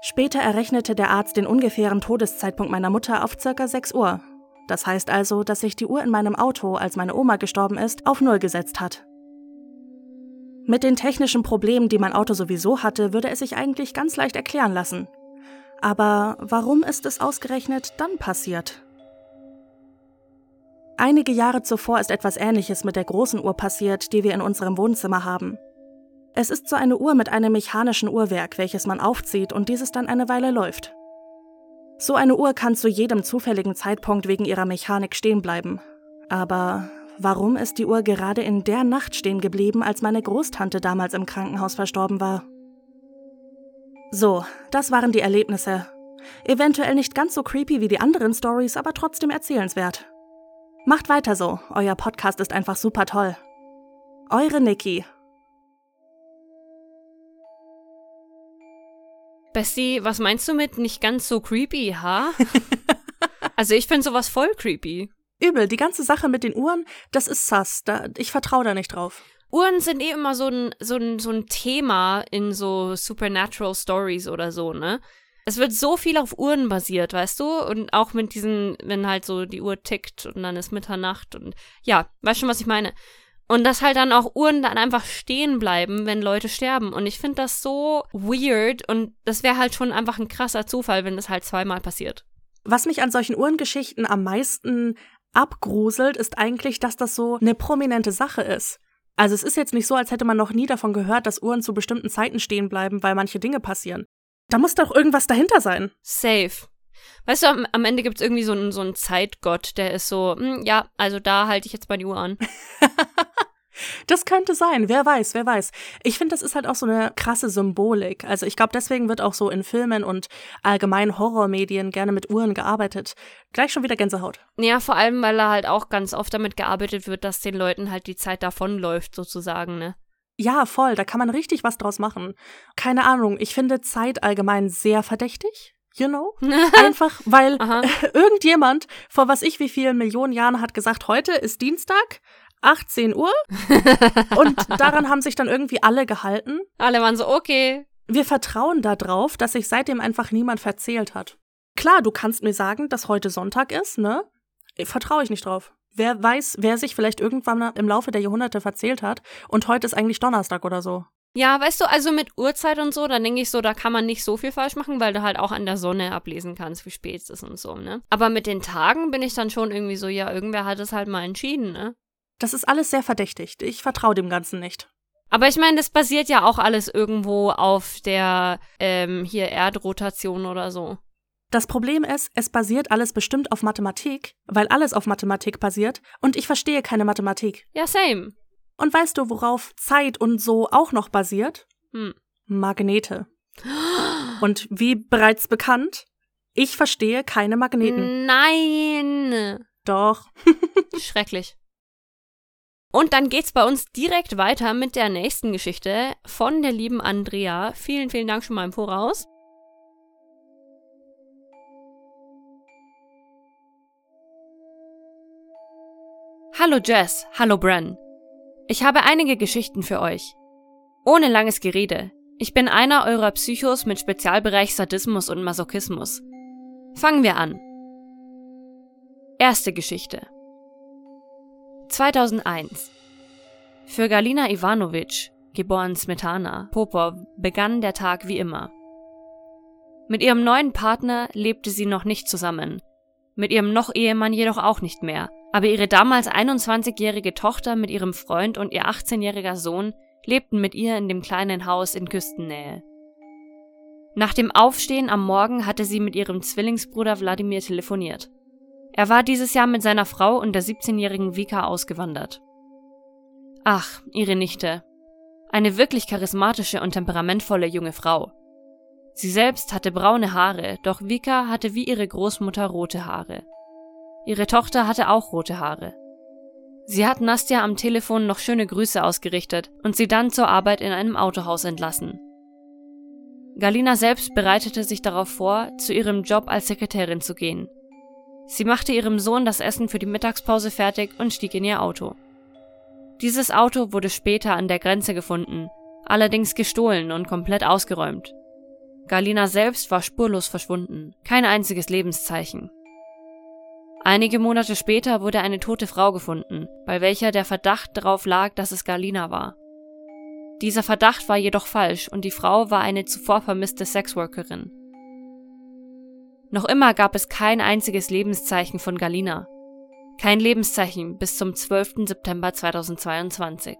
Später errechnete der Arzt den ungefähren Todeszeitpunkt meiner Mutter auf circa 6 Uhr. Das heißt also, dass sich die Uhr in meinem Auto, als meine Oma gestorben ist, auf Null gesetzt hat. Mit den technischen Problemen, die mein Auto sowieso hatte, würde es sich eigentlich ganz leicht erklären lassen. Aber warum ist es ausgerechnet dann passiert? Einige Jahre zuvor ist etwas Ähnliches mit der großen Uhr passiert, die wir in unserem Wohnzimmer haben. Es ist so eine Uhr mit einem mechanischen Uhrwerk, welches man aufzieht und dieses dann eine Weile läuft. So eine Uhr kann zu jedem zufälligen Zeitpunkt wegen ihrer Mechanik stehen bleiben. Aber warum ist die Uhr gerade in der Nacht stehen geblieben, als meine Großtante damals im Krankenhaus verstorben war? So, das waren die Erlebnisse. Eventuell nicht ganz so creepy wie die anderen Stories, aber trotzdem erzählenswert. Macht weiter so, euer Podcast ist einfach super toll. Eure Niki. Bessie, was meinst du mit nicht ganz so creepy, ha? also ich finde sowas voll creepy. Übel, die ganze Sache mit den Uhren, das ist sass. Da, ich vertraue da nicht drauf. Uhren sind eh immer so ein, so, ein, so ein Thema in so Supernatural Stories oder so, ne? Es wird so viel auf Uhren basiert, weißt du? Und auch mit diesen, wenn halt so die Uhr tickt und dann ist Mitternacht und ja, weißt schon, was ich meine? Und dass halt dann auch Uhren dann einfach stehen bleiben, wenn Leute sterben. Und ich finde das so weird und das wäre halt schon einfach ein krasser Zufall, wenn das halt zweimal passiert. Was mich an solchen Uhrengeschichten am meisten abgruselt, ist eigentlich, dass das so eine prominente Sache ist. Also es ist jetzt nicht so, als hätte man noch nie davon gehört, dass Uhren zu bestimmten Zeiten stehen bleiben, weil manche Dinge passieren. Da muss doch irgendwas dahinter sein. Safe. Weißt du, am, am Ende gibt es irgendwie so einen, so einen Zeitgott, der ist so, hm, ja, also da halte ich jetzt mal die Uhr an. das könnte sein, wer weiß, wer weiß. Ich finde, das ist halt auch so eine krasse Symbolik. Also ich glaube, deswegen wird auch so in Filmen und allgemein Horrormedien gerne mit Uhren gearbeitet. Gleich schon wieder Gänsehaut. Ja, vor allem, weil da halt auch ganz oft damit gearbeitet wird, dass den Leuten halt die Zeit davonläuft, sozusagen, ne? Ja, voll, da kann man richtig was draus machen. Keine Ahnung, ich finde Zeit allgemein sehr verdächtig you know? Einfach, weil irgendjemand vor was ich wie vielen Millionen Jahren hat gesagt, heute ist Dienstag, 18 Uhr. und daran haben sich dann irgendwie alle gehalten. Alle waren so, okay. Wir vertrauen darauf, dass sich seitdem einfach niemand verzählt hat. Klar, du kannst mir sagen, dass heute Sonntag ist, ne? Vertraue ich nicht drauf. Wer weiß, wer sich vielleicht irgendwann im Laufe der Jahrhunderte verzählt hat und heute ist eigentlich Donnerstag oder so. Ja, weißt du, also mit Uhrzeit und so, dann denke ich so, da kann man nicht so viel falsch machen, weil du halt auch an der Sonne ablesen kannst, wie spät es ist und so, ne? Aber mit den Tagen bin ich dann schon irgendwie so, ja, irgendwer hat es halt mal entschieden, ne? Das ist alles sehr verdächtig. Ich vertraue dem Ganzen nicht. Aber ich meine, das basiert ja auch alles irgendwo auf der ähm, hier Erdrotation oder so. Das Problem ist, es basiert alles bestimmt auf Mathematik, weil alles auf Mathematik basiert und ich verstehe keine Mathematik. Ja, same. Und weißt du, worauf Zeit und so auch noch basiert? Hm. Magnete. Und wie bereits bekannt, ich verstehe keine Magneten. Nein. Doch. Schrecklich. Und dann geht's bei uns direkt weiter mit der nächsten Geschichte von der lieben Andrea. Vielen, vielen Dank schon mal im Voraus. Hallo Jess, hallo Bren. Ich habe einige Geschichten für euch. Ohne langes Gerede. Ich bin einer eurer Psychos mit Spezialbereich Sadismus und Masochismus. Fangen wir an. Erste Geschichte. 2001. Für Galina Ivanovic, geboren Smetana, Popov, begann der Tag wie immer. Mit ihrem neuen Partner lebte sie noch nicht zusammen, mit ihrem noch Ehemann jedoch auch nicht mehr, aber ihre damals 21-jährige Tochter mit ihrem Freund und ihr 18-jähriger Sohn lebten mit ihr in dem kleinen Haus in Küstennähe. Nach dem Aufstehen am Morgen hatte sie mit ihrem Zwillingsbruder Wladimir telefoniert. Er war dieses Jahr mit seiner Frau und der 17-jährigen Vika ausgewandert. Ach, ihre Nichte. Eine wirklich charismatische und temperamentvolle junge Frau. Sie selbst hatte braune Haare, doch Vika hatte wie ihre Großmutter rote Haare. Ihre Tochter hatte auch rote Haare. Sie hat Nastja am Telefon noch schöne Grüße ausgerichtet und sie dann zur Arbeit in einem Autohaus entlassen. Galina selbst bereitete sich darauf vor, zu ihrem Job als Sekretärin zu gehen. Sie machte ihrem Sohn das Essen für die Mittagspause fertig und stieg in ihr Auto. Dieses Auto wurde später an der Grenze gefunden, allerdings gestohlen und komplett ausgeräumt. Galina selbst war spurlos verschwunden, kein einziges Lebenszeichen. Einige Monate später wurde eine tote Frau gefunden, bei welcher der Verdacht darauf lag, dass es Galina war. Dieser Verdacht war jedoch falsch und die Frau war eine zuvor vermisste Sexworkerin. Noch immer gab es kein einziges Lebenszeichen von Galina. Kein Lebenszeichen bis zum 12. September 2022.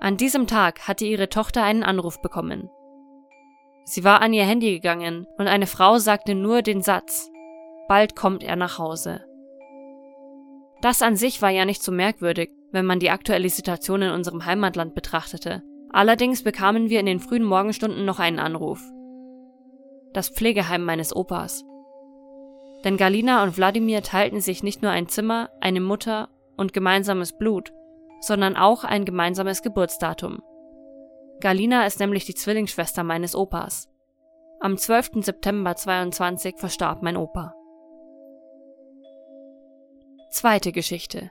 An diesem Tag hatte ihre Tochter einen Anruf bekommen. Sie war an ihr Handy gegangen und eine Frau sagte nur den Satz, Bald kommt er nach Hause. Das an sich war ja nicht so merkwürdig, wenn man die aktuelle Situation in unserem Heimatland betrachtete. Allerdings bekamen wir in den frühen Morgenstunden noch einen Anruf. Das Pflegeheim meines Opas. Denn Galina und Wladimir teilten sich nicht nur ein Zimmer, eine Mutter und gemeinsames Blut, sondern auch ein gemeinsames Geburtsdatum. Galina ist nämlich die Zwillingsschwester meines Opas. Am 12. September 22 verstarb mein Opa. Zweite Geschichte.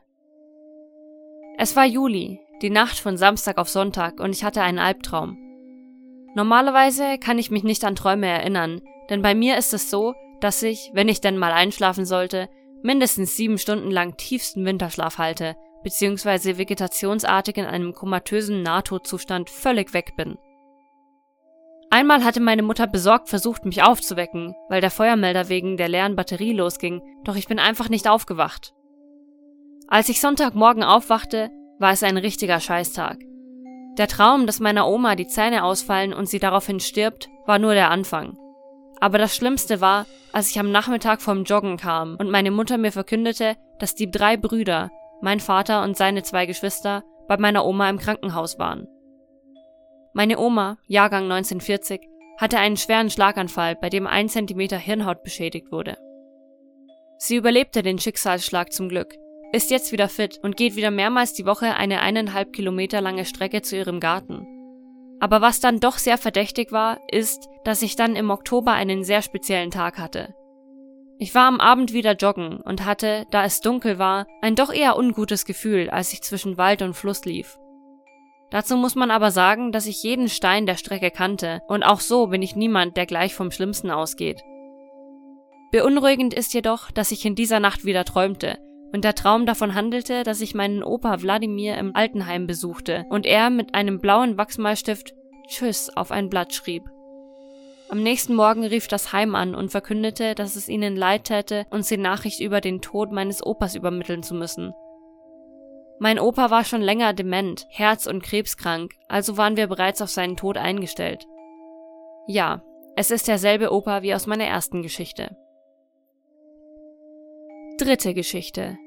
Es war Juli, die Nacht von Samstag auf Sonntag, und ich hatte einen Albtraum. Normalerweise kann ich mich nicht an Träume erinnern, denn bei mir ist es so, dass ich, wenn ich denn mal einschlafen sollte, mindestens sieben Stunden lang tiefsten Winterschlaf halte, beziehungsweise vegetationsartig in einem komatösen Nahtodzustand völlig weg bin. Einmal hatte meine Mutter besorgt versucht, mich aufzuwecken, weil der Feuermelder wegen der leeren Batterie losging, doch ich bin einfach nicht aufgewacht. Als ich Sonntagmorgen aufwachte, war es ein richtiger Scheißtag. Der Traum, dass meiner Oma die Zähne ausfallen und sie daraufhin stirbt, war nur der Anfang. Aber das Schlimmste war, als ich am Nachmittag vom Joggen kam und meine Mutter mir verkündete, dass die drei Brüder, mein Vater und seine zwei Geschwister, bei meiner Oma im Krankenhaus waren. Meine Oma, Jahrgang 1940, hatte einen schweren Schlaganfall, bei dem ein Zentimeter Hirnhaut beschädigt wurde. Sie überlebte den Schicksalsschlag zum Glück, ist jetzt wieder fit und geht wieder mehrmals die Woche eine eineinhalb Kilometer lange Strecke zu ihrem Garten. Aber was dann doch sehr verdächtig war, ist, dass ich dann im Oktober einen sehr speziellen Tag hatte. Ich war am Abend wieder joggen und hatte, da es dunkel war, ein doch eher ungutes Gefühl, als ich zwischen Wald und Fluss lief. Dazu muss man aber sagen, dass ich jeden Stein der Strecke kannte, und auch so bin ich niemand, der gleich vom Schlimmsten ausgeht. Beunruhigend ist jedoch, dass ich in dieser Nacht wieder träumte, und der Traum davon handelte, dass ich meinen Opa Wladimir im Altenheim besuchte und er mit einem blauen Wachsmalstift Tschüss auf ein Blatt schrieb. Am nächsten Morgen rief das Heim an und verkündete, dass es ihnen leid täte, uns die Nachricht über den Tod meines Opas übermitteln zu müssen. Mein Opa war schon länger dement, herz- und krebskrank, also waren wir bereits auf seinen Tod eingestellt. Ja, es ist derselbe Opa wie aus meiner ersten Geschichte. Dritte Geschichte.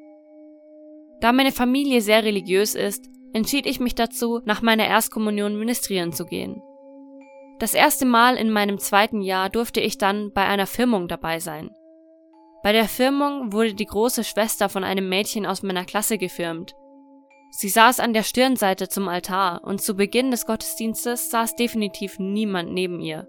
Da meine Familie sehr religiös ist, entschied ich mich dazu, nach meiner Erstkommunion ministrieren zu gehen. Das erste Mal in meinem zweiten Jahr durfte ich dann bei einer Firmung dabei sein. Bei der Firmung wurde die große Schwester von einem Mädchen aus meiner Klasse gefirmt. Sie saß an der Stirnseite zum Altar und zu Beginn des Gottesdienstes saß definitiv niemand neben ihr.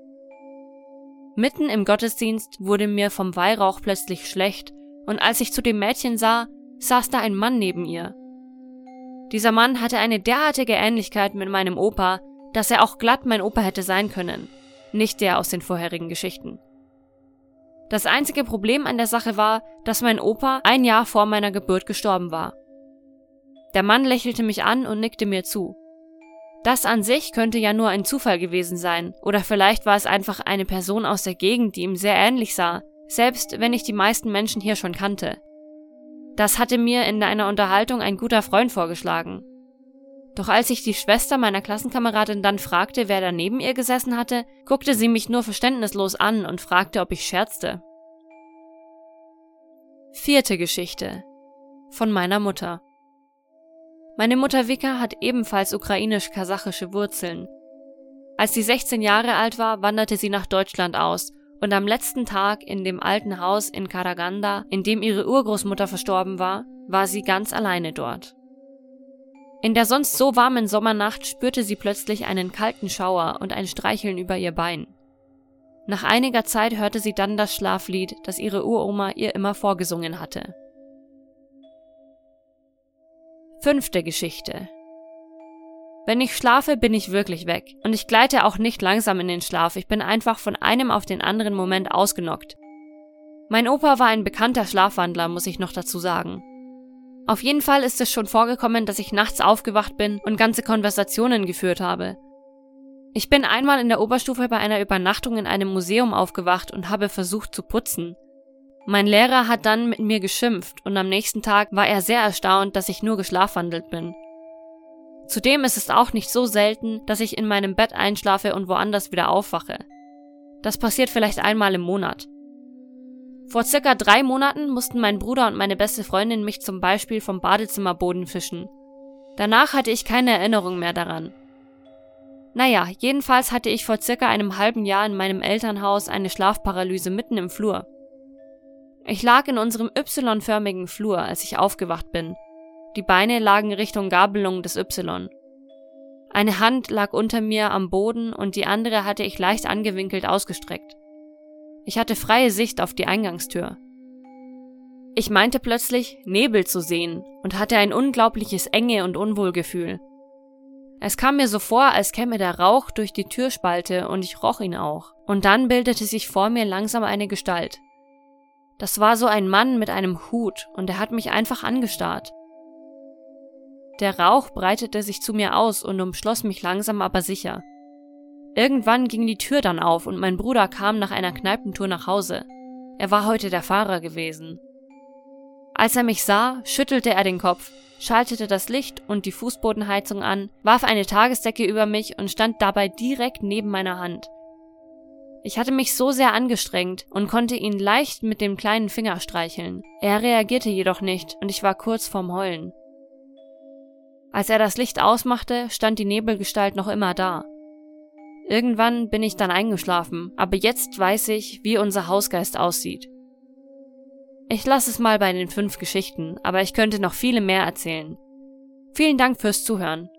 Mitten im Gottesdienst wurde mir vom Weihrauch plötzlich schlecht und als ich zu dem Mädchen sah, saß da ein Mann neben ihr. Dieser Mann hatte eine derartige Ähnlichkeit mit meinem Opa, dass er auch glatt mein Opa hätte sein können, nicht der aus den vorherigen Geschichten. Das einzige Problem an der Sache war, dass mein Opa ein Jahr vor meiner Geburt gestorben war. Der Mann lächelte mich an und nickte mir zu. Das an sich könnte ja nur ein Zufall gewesen sein, oder vielleicht war es einfach eine Person aus der Gegend, die ihm sehr ähnlich sah, selbst wenn ich die meisten Menschen hier schon kannte. Das hatte mir in einer Unterhaltung ein guter Freund vorgeschlagen. Doch als ich die Schwester meiner Klassenkameradin dann fragte, wer da neben ihr gesessen hatte, guckte sie mich nur verständnislos an und fragte, ob ich scherzte. Vierte Geschichte von meiner Mutter. Meine Mutter Vika hat ebenfalls ukrainisch-kasachische Wurzeln. Als sie 16 Jahre alt war, wanderte sie nach Deutschland aus und am letzten Tag in dem alten Haus in Karaganda, in dem ihre Urgroßmutter verstorben war, war sie ganz alleine dort. In der sonst so warmen Sommernacht spürte sie plötzlich einen kalten Schauer und ein Streicheln über ihr Bein. Nach einiger Zeit hörte sie dann das Schlaflied, das ihre Uroma ihr immer vorgesungen hatte. Fünfte Geschichte. Wenn ich schlafe, bin ich wirklich weg. Und ich gleite auch nicht langsam in den Schlaf, ich bin einfach von einem auf den anderen Moment ausgenockt. Mein Opa war ein bekannter Schlafwandler, muss ich noch dazu sagen. Auf jeden Fall ist es schon vorgekommen, dass ich nachts aufgewacht bin und ganze Konversationen geführt habe. Ich bin einmal in der Oberstufe bei einer Übernachtung in einem Museum aufgewacht und habe versucht zu putzen. Mein Lehrer hat dann mit mir geschimpft und am nächsten Tag war er sehr erstaunt, dass ich nur geschlafwandelt bin. Zudem ist es auch nicht so selten, dass ich in meinem Bett einschlafe und woanders wieder aufwache. Das passiert vielleicht einmal im Monat. Vor circa drei Monaten mussten mein Bruder und meine beste Freundin mich zum Beispiel vom Badezimmerboden fischen. Danach hatte ich keine Erinnerung mehr daran. Naja, jedenfalls hatte ich vor circa einem halben Jahr in meinem Elternhaus eine Schlafparalyse mitten im Flur. Ich lag in unserem Y-förmigen Flur, als ich aufgewacht bin. Die Beine lagen Richtung Gabelung des Y. Eine Hand lag unter mir am Boden und die andere hatte ich leicht angewinkelt ausgestreckt. Ich hatte freie Sicht auf die Eingangstür. Ich meinte plötzlich, Nebel zu sehen und hatte ein unglaubliches Enge und Unwohlgefühl. Es kam mir so vor, als käme der Rauch durch die Türspalte und ich roch ihn auch. Und dann bildete sich vor mir langsam eine Gestalt. Das war so ein Mann mit einem Hut und er hat mich einfach angestarrt. Der Rauch breitete sich zu mir aus und umschloss mich langsam aber sicher. Irgendwann ging die Tür dann auf und mein Bruder kam nach einer Kneipentour nach Hause. Er war heute der Fahrer gewesen. Als er mich sah, schüttelte er den Kopf, schaltete das Licht und die Fußbodenheizung an, warf eine Tagesdecke über mich und stand dabei direkt neben meiner Hand. Ich hatte mich so sehr angestrengt und konnte ihn leicht mit dem kleinen Finger streicheln. Er reagierte jedoch nicht und ich war kurz vorm Heulen. Als er das Licht ausmachte, stand die Nebelgestalt noch immer da. Irgendwann bin ich dann eingeschlafen, aber jetzt weiß ich, wie unser Hausgeist aussieht. Ich lasse es mal bei den fünf Geschichten, aber ich könnte noch viele mehr erzählen. Vielen Dank fürs Zuhören.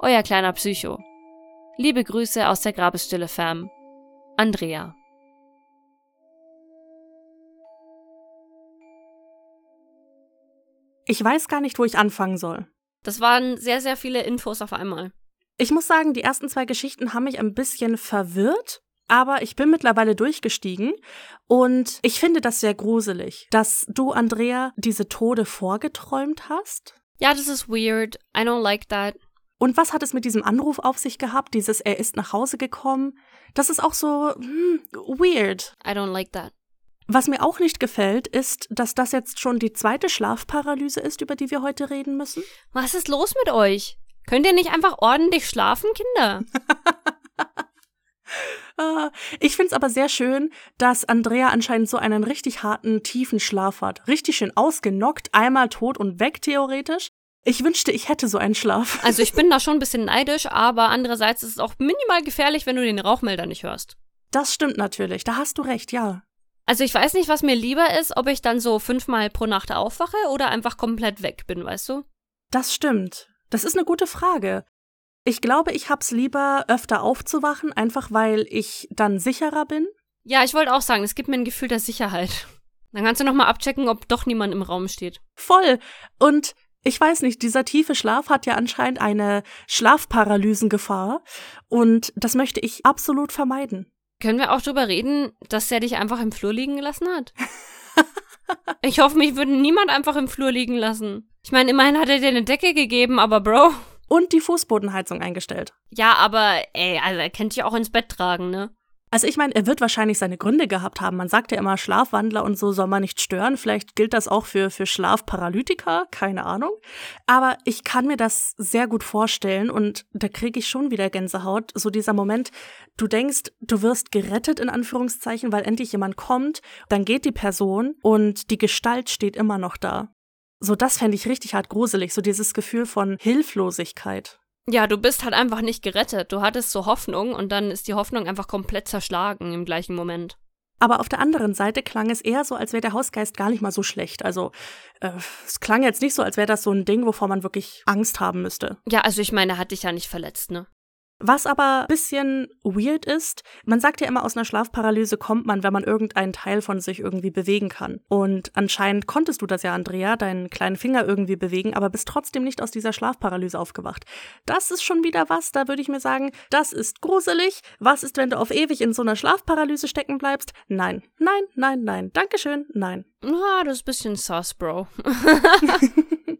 Euer kleiner Psycho. Liebe Grüße aus der Grabesstille Fam. Andrea. Ich weiß gar nicht, wo ich anfangen soll. Das waren sehr, sehr viele Infos auf einmal. Ich muss sagen, die ersten zwei Geschichten haben mich ein bisschen verwirrt, aber ich bin mittlerweile durchgestiegen und ich finde das sehr gruselig, dass du, Andrea, diese Tode vorgeträumt hast. Ja, das ist weird. I don't like that. Und was hat es mit diesem Anruf auf sich gehabt? Dieses Er ist nach Hause gekommen. Das ist auch so hm, weird. I don't like that. Was mir auch nicht gefällt, ist, dass das jetzt schon die zweite Schlafparalyse ist, über die wir heute reden müssen. Was ist los mit euch? Könnt ihr nicht einfach ordentlich schlafen, Kinder? Ah, ich find's aber sehr schön, dass Andrea anscheinend so einen richtig harten, tiefen Schlaf hat. Richtig schön ausgenockt, einmal tot und weg theoretisch. Ich wünschte, ich hätte so einen Schlaf. Also ich bin da schon ein bisschen neidisch, aber andererseits ist es auch minimal gefährlich, wenn du den Rauchmelder nicht hörst. Das stimmt natürlich, da hast du recht, ja. Also ich weiß nicht, was mir lieber ist, ob ich dann so fünfmal pro Nacht aufwache oder einfach komplett weg bin, weißt du? Das stimmt. Das ist eine gute Frage. Ich glaube, ich hab's lieber, öfter aufzuwachen, einfach weil ich dann sicherer bin. Ja, ich wollte auch sagen, es gibt mir ein Gefühl der Sicherheit. Dann kannst du nochmal abchecken, ob doch niemand im Raum steht. Voll. Und ich weiß nicht, dieser tiefe Schlaf hat ja anscheinend eine Schlafparalysengefahr. Und das möchte ich absolut vermeiden. Können wir auch drüber reden, dass er dich einfach im Flur liegen gelassen hat? ich hoffe, mich würde niemand einfach im Flur liegen lassen. Ich meine, immerhin hat er dir eine Decke gegeben, aber Bro. Und die Fußbodenheizung eingestellt. Ja, aber ey, also er kennt dich auch ins Bett tragen, ne? Also ich meine, er wird wahrscheinlich seine Gründe gehabt haben. Man sagt ja immer, Schlafwandler und so soll man nicht stören. Vielleicht gilt das auch für, für Schlafparalytiker, keine Ahnung. Aber ich kann mir das sehr gut vorstellen und da kriege ich schon wieder Gänsehaut. So dieser Moment, du denkst, du wirst gerettet in Anführungszeichen, weil endlich jemand kommt, dann geht die Person und die Gestalt steht immer noch da. So das fände ich richtig hart gruselig, so dieses Gefühl von Hilflosigkeit. Ja, du bist halt einfach nicht gerettet. Du hattest so Hoffnung und dann ist die Hoffnung einfach komplett zerschlagen im gleichen Moment. Aber auf der anderen Seite klang es eher so, als wäre der Hausgeist gar nicht mal so schlecht. Also äh, es klang jetzt nicht so, als wäre das so ein Ding, wovor man wirklich Angst haben müsste. Ja, also ich meine, er hat dich ja nicht verletzt, ne? Was aber bisschen weird ist, man sagt ja immer, aus einer Schlafparalyse kommt man, wenn man irgendeinen Teil von sich irgendwie bewegen kann. Und anscheinend konntest du das ja, Andrea, deinen kleinen Finger irgendwie bewegen, aber bist trotzdem nicht aus dieser Schlafparalyse aufgewacht. Das ist schon wieder was, da würde ich mir sagen, das ist gruselig. Was ist, wenn du auf ewig in so einer Schlafparalyse stecken bleibst? Nein, nein, nein, nein. Dankeschön, nein. Ja, das ist ein bisschen sus, Bro.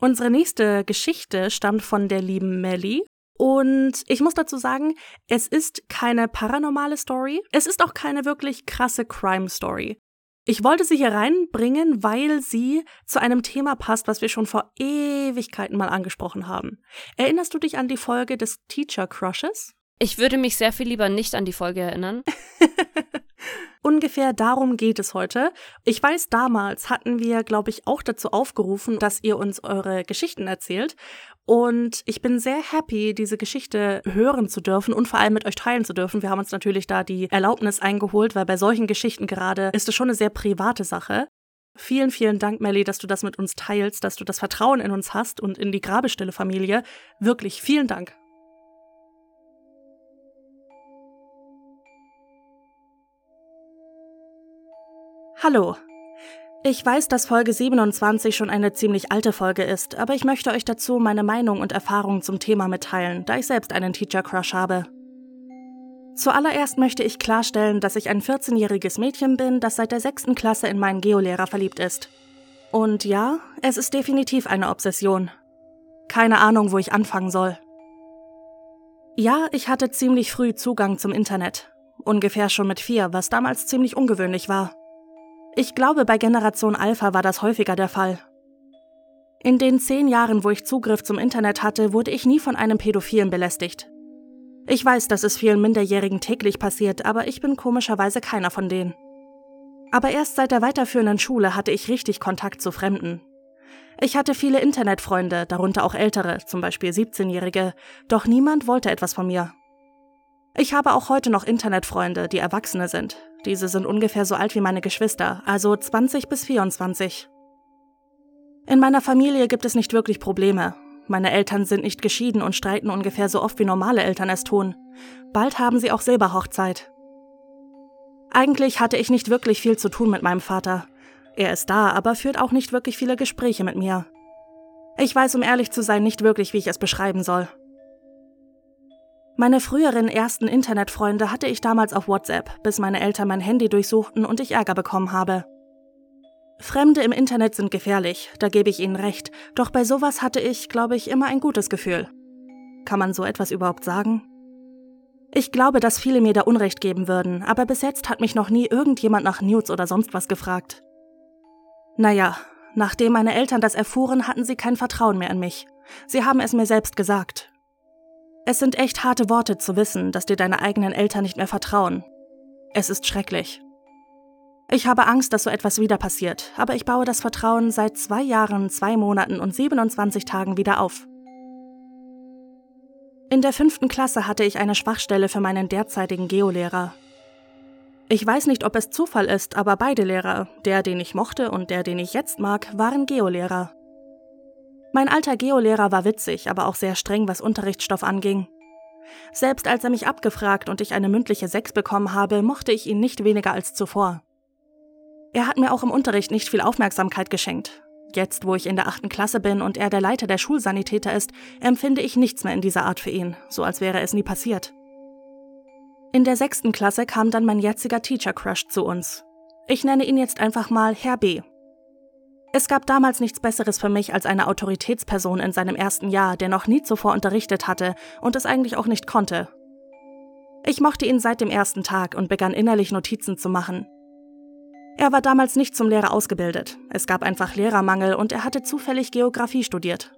Unsere nächste Geschichte stammt von der lieben Melly und ich muss dazu sagen, es ist keine paranormale Story. Es ist auch keine wirklich krasse Crime Story. Ich wollte sie hier reinbringen, weil sie zu einem Thema passt, was wir schon vor Ewigkeiten mal angesprochen haben. Erinnerst du dich an die Folge des Teacher Crushes? Ich würde mich sehr viel lieber nicht an die Folge erinnern. Ungefähr darum geht es heute. Ich weiß, damals hatten wir, glaube ich, auch dazu aufgerufen, dass ihr uns eure Geschichten erzählt. Und ich bin sehr happy, diese Geschichte hören zu dürfen und vor allem mit euch teilen zu dürfen. Wir haben uns natürlich da die Erlaubnis eingeholt, weil bei solchen Geschichten gerade ist es schon eine sehr private Sache. Vielen, vielen Dank, Melly, dass du das mit uns teilst, dass du das Vertrauen in uns hast und in die Grabestelle-Familie. Wirklich, vielen Dank. Hallo, ich weiß, dass Folge 27 schon eine ziemlich alte Folge ist, aber ich möchte euch dazu meine Meinung und Erfahrung zum Thema mitteilen, da ich selbst einen Teacher Crush habe. Zuallererst möchte ich klarstellen, dass ich ein 14-jähriges Mädchen bin, das seit der 6. Klasse in meinen Geolehrer verliebt ist. Und ja, es ist definitiv eine Obsession. Keine Ahnung, wo ich anfangen soll. Ja, ich hatte ziemlich früh Zugang zum Internet. Ungefähr schon mit vier, was damals ziemlich ungewöhnlich war. Ich glaube, bei Generation Alpha war das häufiger der Fall. In den zehn Jahren, wo ich Zugriff zum Internet hatte, wurde ich nie von einem Pädophilen belästigt. Ich weiß, dass es vielen Minderjährigen täglich passiert, aber ich bin komischerweise keiner von denen. Aber erst seit der weiterführenden Schule hatte ich richtig Kontakt zu Fremden. Ich hatte viele Internetfreunde, darunter auch ältere, zum Beispiel 17-Jährige, doch niemand wollte etwas von mir. Ich habe auch heute noch Internetfreunde, die Erwachsene sind. Diese sind ungefähr so alt wie meine Geschwister, also 20 bis 24. In meiner Familie gibt es nicht wirklich Probleme. Meine Eltern sind nicht geschieden und streiten ungefähr so oft wie normale Eltern es tun. Bald haben sie auch Silberhochzeit. Eigentlich hatte ich nicht wirklich viel zu tun mit meinem Vater. Er ist da, aber führt auch nicht wirklich viele Gespräche mit mir. Ich weiß, um ehrlich zu sein, nicht wirklich, wie ich es beschreiben soll. Meine früheren ersten Internetfreunde hatte ich damals auf WhatsApp, bis meine Eltern mein Handy durchsuchten und ich Ärger bekommen habe. Fremde im Internet sind gefährlich, da gebe ich Ihnen recht, doch bei sowas hatte ich, glaube ich, immer ein gutes Gefühl. Kann man so etwas überhaupt sagen? Ich glaube, dass viele mir da Unrecht geben würden, aber bis jetzt hat mich noch nie irgendjemand nach Nudes oder sonst was gefragt. Naja, nachdem meine Eltern das erfuhren, hatten sie kein Vertrauen mehr in mich. Sie haben es mir selbst gesagt. Es sind echt harte Worte zu wissen, dass dir deine eigenen Eltern nicht mehr vertrauen. Es ist schrecklich. Ich habe Angst, dass so etwas wieder passiert, aber ich baue das Vertrauen seit zwei Jahren, zwei Monaten und 27 Tagen wieder auf. In der fünften Klasse hatte ich eine Schwachstelle für meinen derzeitigen Geolehrer. Ich weiß nicht, ob es Zufall ist, aber beide Lehrer, der, den ich mochte und der, den ich jetzt mag, waren Geolehrer. Mein alter Geolehrer war witzig, aber auch sehr streng, was Unterrichtsstoff anging. Selbst als er mich abgefragt und ich eine mündliche Sechs bekommen habe, mochte ich ihn nicht weniger als zuvor. Er hat mir auch im Unterricht nicht viel Aufmerksamkeit geschenkt. Jetzt, wo ich in der achten Klasse bin und er der Leiter der Schulsanitäter ist, empfinde ich nichts mehr in dieser Art für ihn, so als wäre es nie passiert. In der sechsten Klasse kam dann mein jetziger Teacher Crush zu uns. Ich nenne ihn jetzt einfach mal Herr B. Es gab damals nichts Besseres für mich als eine Autoritätsperson in seinem ersten Jahr, der noch nie zuvor unterrichtet hatte und es eigentlich auch nicht konnte. Ich mochte ihn seit dem ersten Tag und begann innerlich Notizen zu machen. Er war damals nicht zum Lehrer ausgebildet. Es gab einfach Lehrermangel und er hatte zufällig Geografie studiert.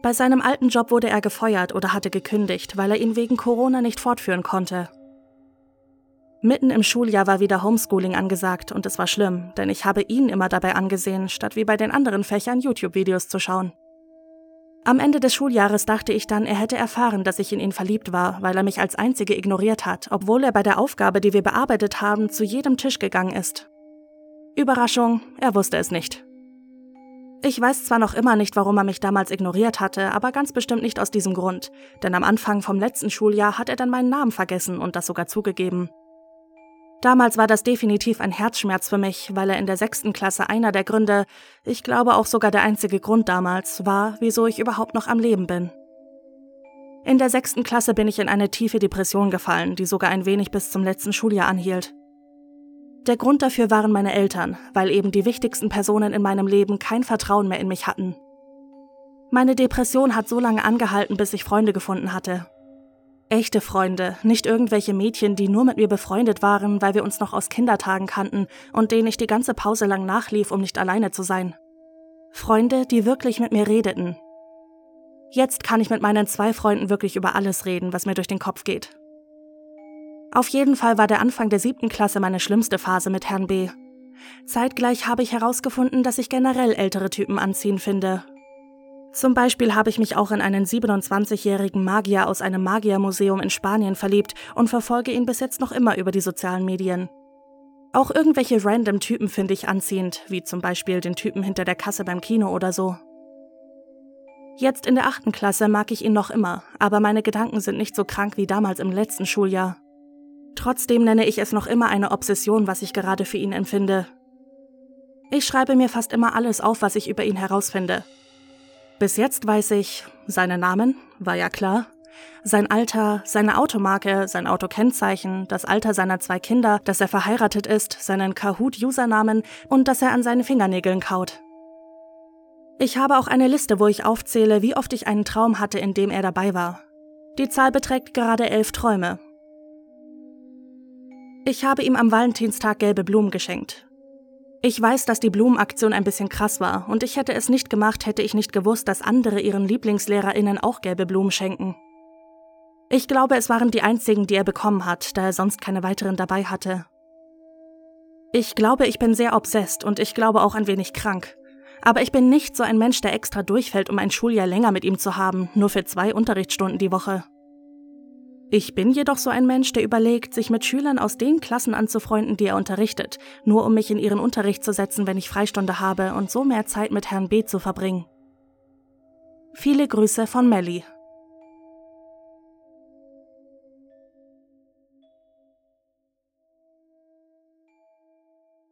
Bei seinem alten Job wurde er gefeuert oder hatte gekündigt, weil er ihn wegen Corona nicht fortführen konnte. Mitten im Schuljahr war wieder Homeschooling angesagt und es war schlimm, denn ich habe ihn immer dabei angesehen, statt wie bei den anderen Fächern YouTube-Videos zu schauen. Am Ende des Schuljahres dachte ich dann, er hätte erfahren, dass ich in ihn verliebt war, weil er mich als Einzige ignoriert hat, obwohl er bei der Aufgabe, die wir bearbeitet haben, zu jedem Tisch gegangen ist. Überraschung, er wusste es nicht. Ich weiß zwar noch immer nicht, warum er mich damals ignoriert hatte, aber ganz bestimmt nicht aus diesem Grund, denn am Anfang vom letzten Schuljahr hat er dann meinen Namen vergessen und das sogar zugegeben. Damals war das definitiv ein Herzschmerz für mich, weil er in der sechsten Klasse einer der Gründe, ich glaube auch sogar der einzige Grund damals, war, wieso ich überhaupt noch am Leben bin. In der sechsten Klasse bin ich in eine tiefe Depression gefallen, die sogar ein wenig bis zum letzten Schuljahr anhielt. Der Grund dafür waren meine Eltern, weil eben die wichtigsten Personen in meinem Leben kein Vertrauen mehr in mich hatten. Meine Depression hat so lange angehalten, bis ich Freunde gefunden hatte, Echte Freunde, nicht irgendwelche Mädchen, die nur mit mir befreundet waren, weil wir uns noch aus Kindertagen kannten und denen ich die ganze Pause lang nachlief, um nicht alleine zu sein. Freunde, die wirklich mit mir redeten. Jetzt kann ich mit meinen zwei Freunden wirklich über alles reden, was mir durch den Kopf geht. Auf jeden Fall war der Anfang der siebten Klasse meine schlimmste Phase mit Herrn B. Zeitgleich habe ich herausgefunden, dass ich generell ältere Typen anziehen finde zum Beispiel habe ich mich auch in einen 27-jährigen Magier aus einem Magiermuseum in Spanien verliebt und verfolge ihn bis jetzt noch immer über die sozialen Medien. Auch irgendwelche random Typen finde ich anziehend, wie zum Beispiel den Typen hinter der Kasse beim Kino oder so. Jetzt in der achten Klasse mag ich ihn noch immer, aber meine Gedanken sind nicht so krank wie damals im letzten Schuljahr. Trotzdem nenne ich es noch immer eine Obsession, was ich gerade für ihn empfinde. Ich schreibe mir fast immer alles auf, was ich über ihn herausfinde, bis jetzt weiß ich seinen Namen, war ja klar, sein Alter, seine Automarke, sein Autokennzeichen, das Alter seiner zwei Kinder, dass er verheiratet ist, seinen Kahoot-Usernamen und dass er an seinen Fingernägeln kaut. Ich habe auch eine Liste, wo ich aufzähle, wie oft ich einen Traum hatte, in dem er dabei war. Die Zahl beträgt gerade elf Träume. Ich habe ihm am Valentinstag gelbe Blumen geschenkt. Ich weiß, dass die Blumenaktion ein bisschen krass war und ich hätte es nicht gemacht, hätte ich nicht gewusst, dass andere ihren Lieblingslehrerinnen auch gelbe Blumen schenken. Ich glaube, es waren die einzigen, die er bekommen hat, da er sonst keine weiteren dabei hatte. Ich glaube, ich bin sehr obsessed und ich glaube auch ein wenig krank. Aber ich bin nicht so ein Mensch, der extra durchfällt, um ein Schuljahr länger mit ihm zu haben, nur für zwei Unterrichtsstunden die Woche. Ich bin jedoch so ein Mensch, der überlegt, sich mit Schülern aus den Klassen anzufreunden, die er unterrichtet, nur um mich in ihren Unterricht zu setzen, wenn ich Freistunde habe und so mehr Zeit mit Herrn B zu verbringen. Viele Grüße von Melly.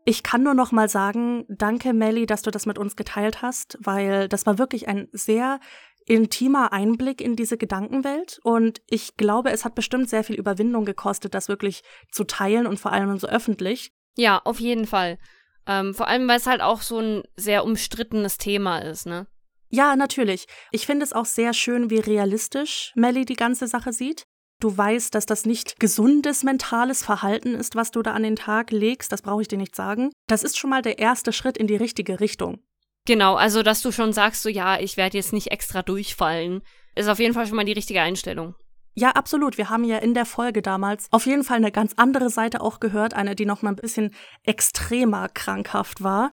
Ich kann nur noch mal sagen, danke Melly, dass du das mit uns geteilt hast, weil das war wirklich ein sehr intimer Einblick in diese Gedankenwelt und ich glaube, es hat bestimmt sehr viel Überwindung gekostet, das wirklich zu teilen und vor allem so öffentlich. Ja, auf jeden Fall. Ähm, vor allem, weil es halt auch so ein sehr umstrittenes Thema ist, ne? Ja, natürlich. Ich finde es auch sehr schön, wie realistisch Melly die ganze Sache sieht. Du weißt, dass das nicht gesundes mentales Verhalten ist, was du da an den Tag legst. Das brauche ich dir nicht sagen. Das ist schon mal der erste Schritt in die richtige Richtung. Genau, also dass du schon sagst, so ja, ich werde jetzt nicht extra durchfallen, ist auf jeden Fall schon mal die richtige Einstellung. Ja, absolut. Wir haben ja in der Folge damals auf jeden Fall eine ganz andere Seite auch gehört, eine, die noch mal ein bisschen extremer krankhaft war.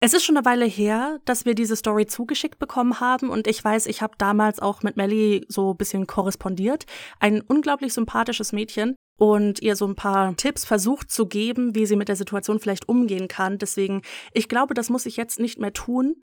Es ist schon eine Weile her, dass wir diese Story zugeschickt bekommen haben und ich weiß, ich habe damals auch mit Melly so ein bisschen korrespondiert. Ein unglaublich sympathisches Mädchen und ihr so ein paar Tipps versucht zu geben, wie sie mit der Situation vielleicht umgehen kann. Deswegen, ich glaube, das muss ich jetzt nicht mehr tun.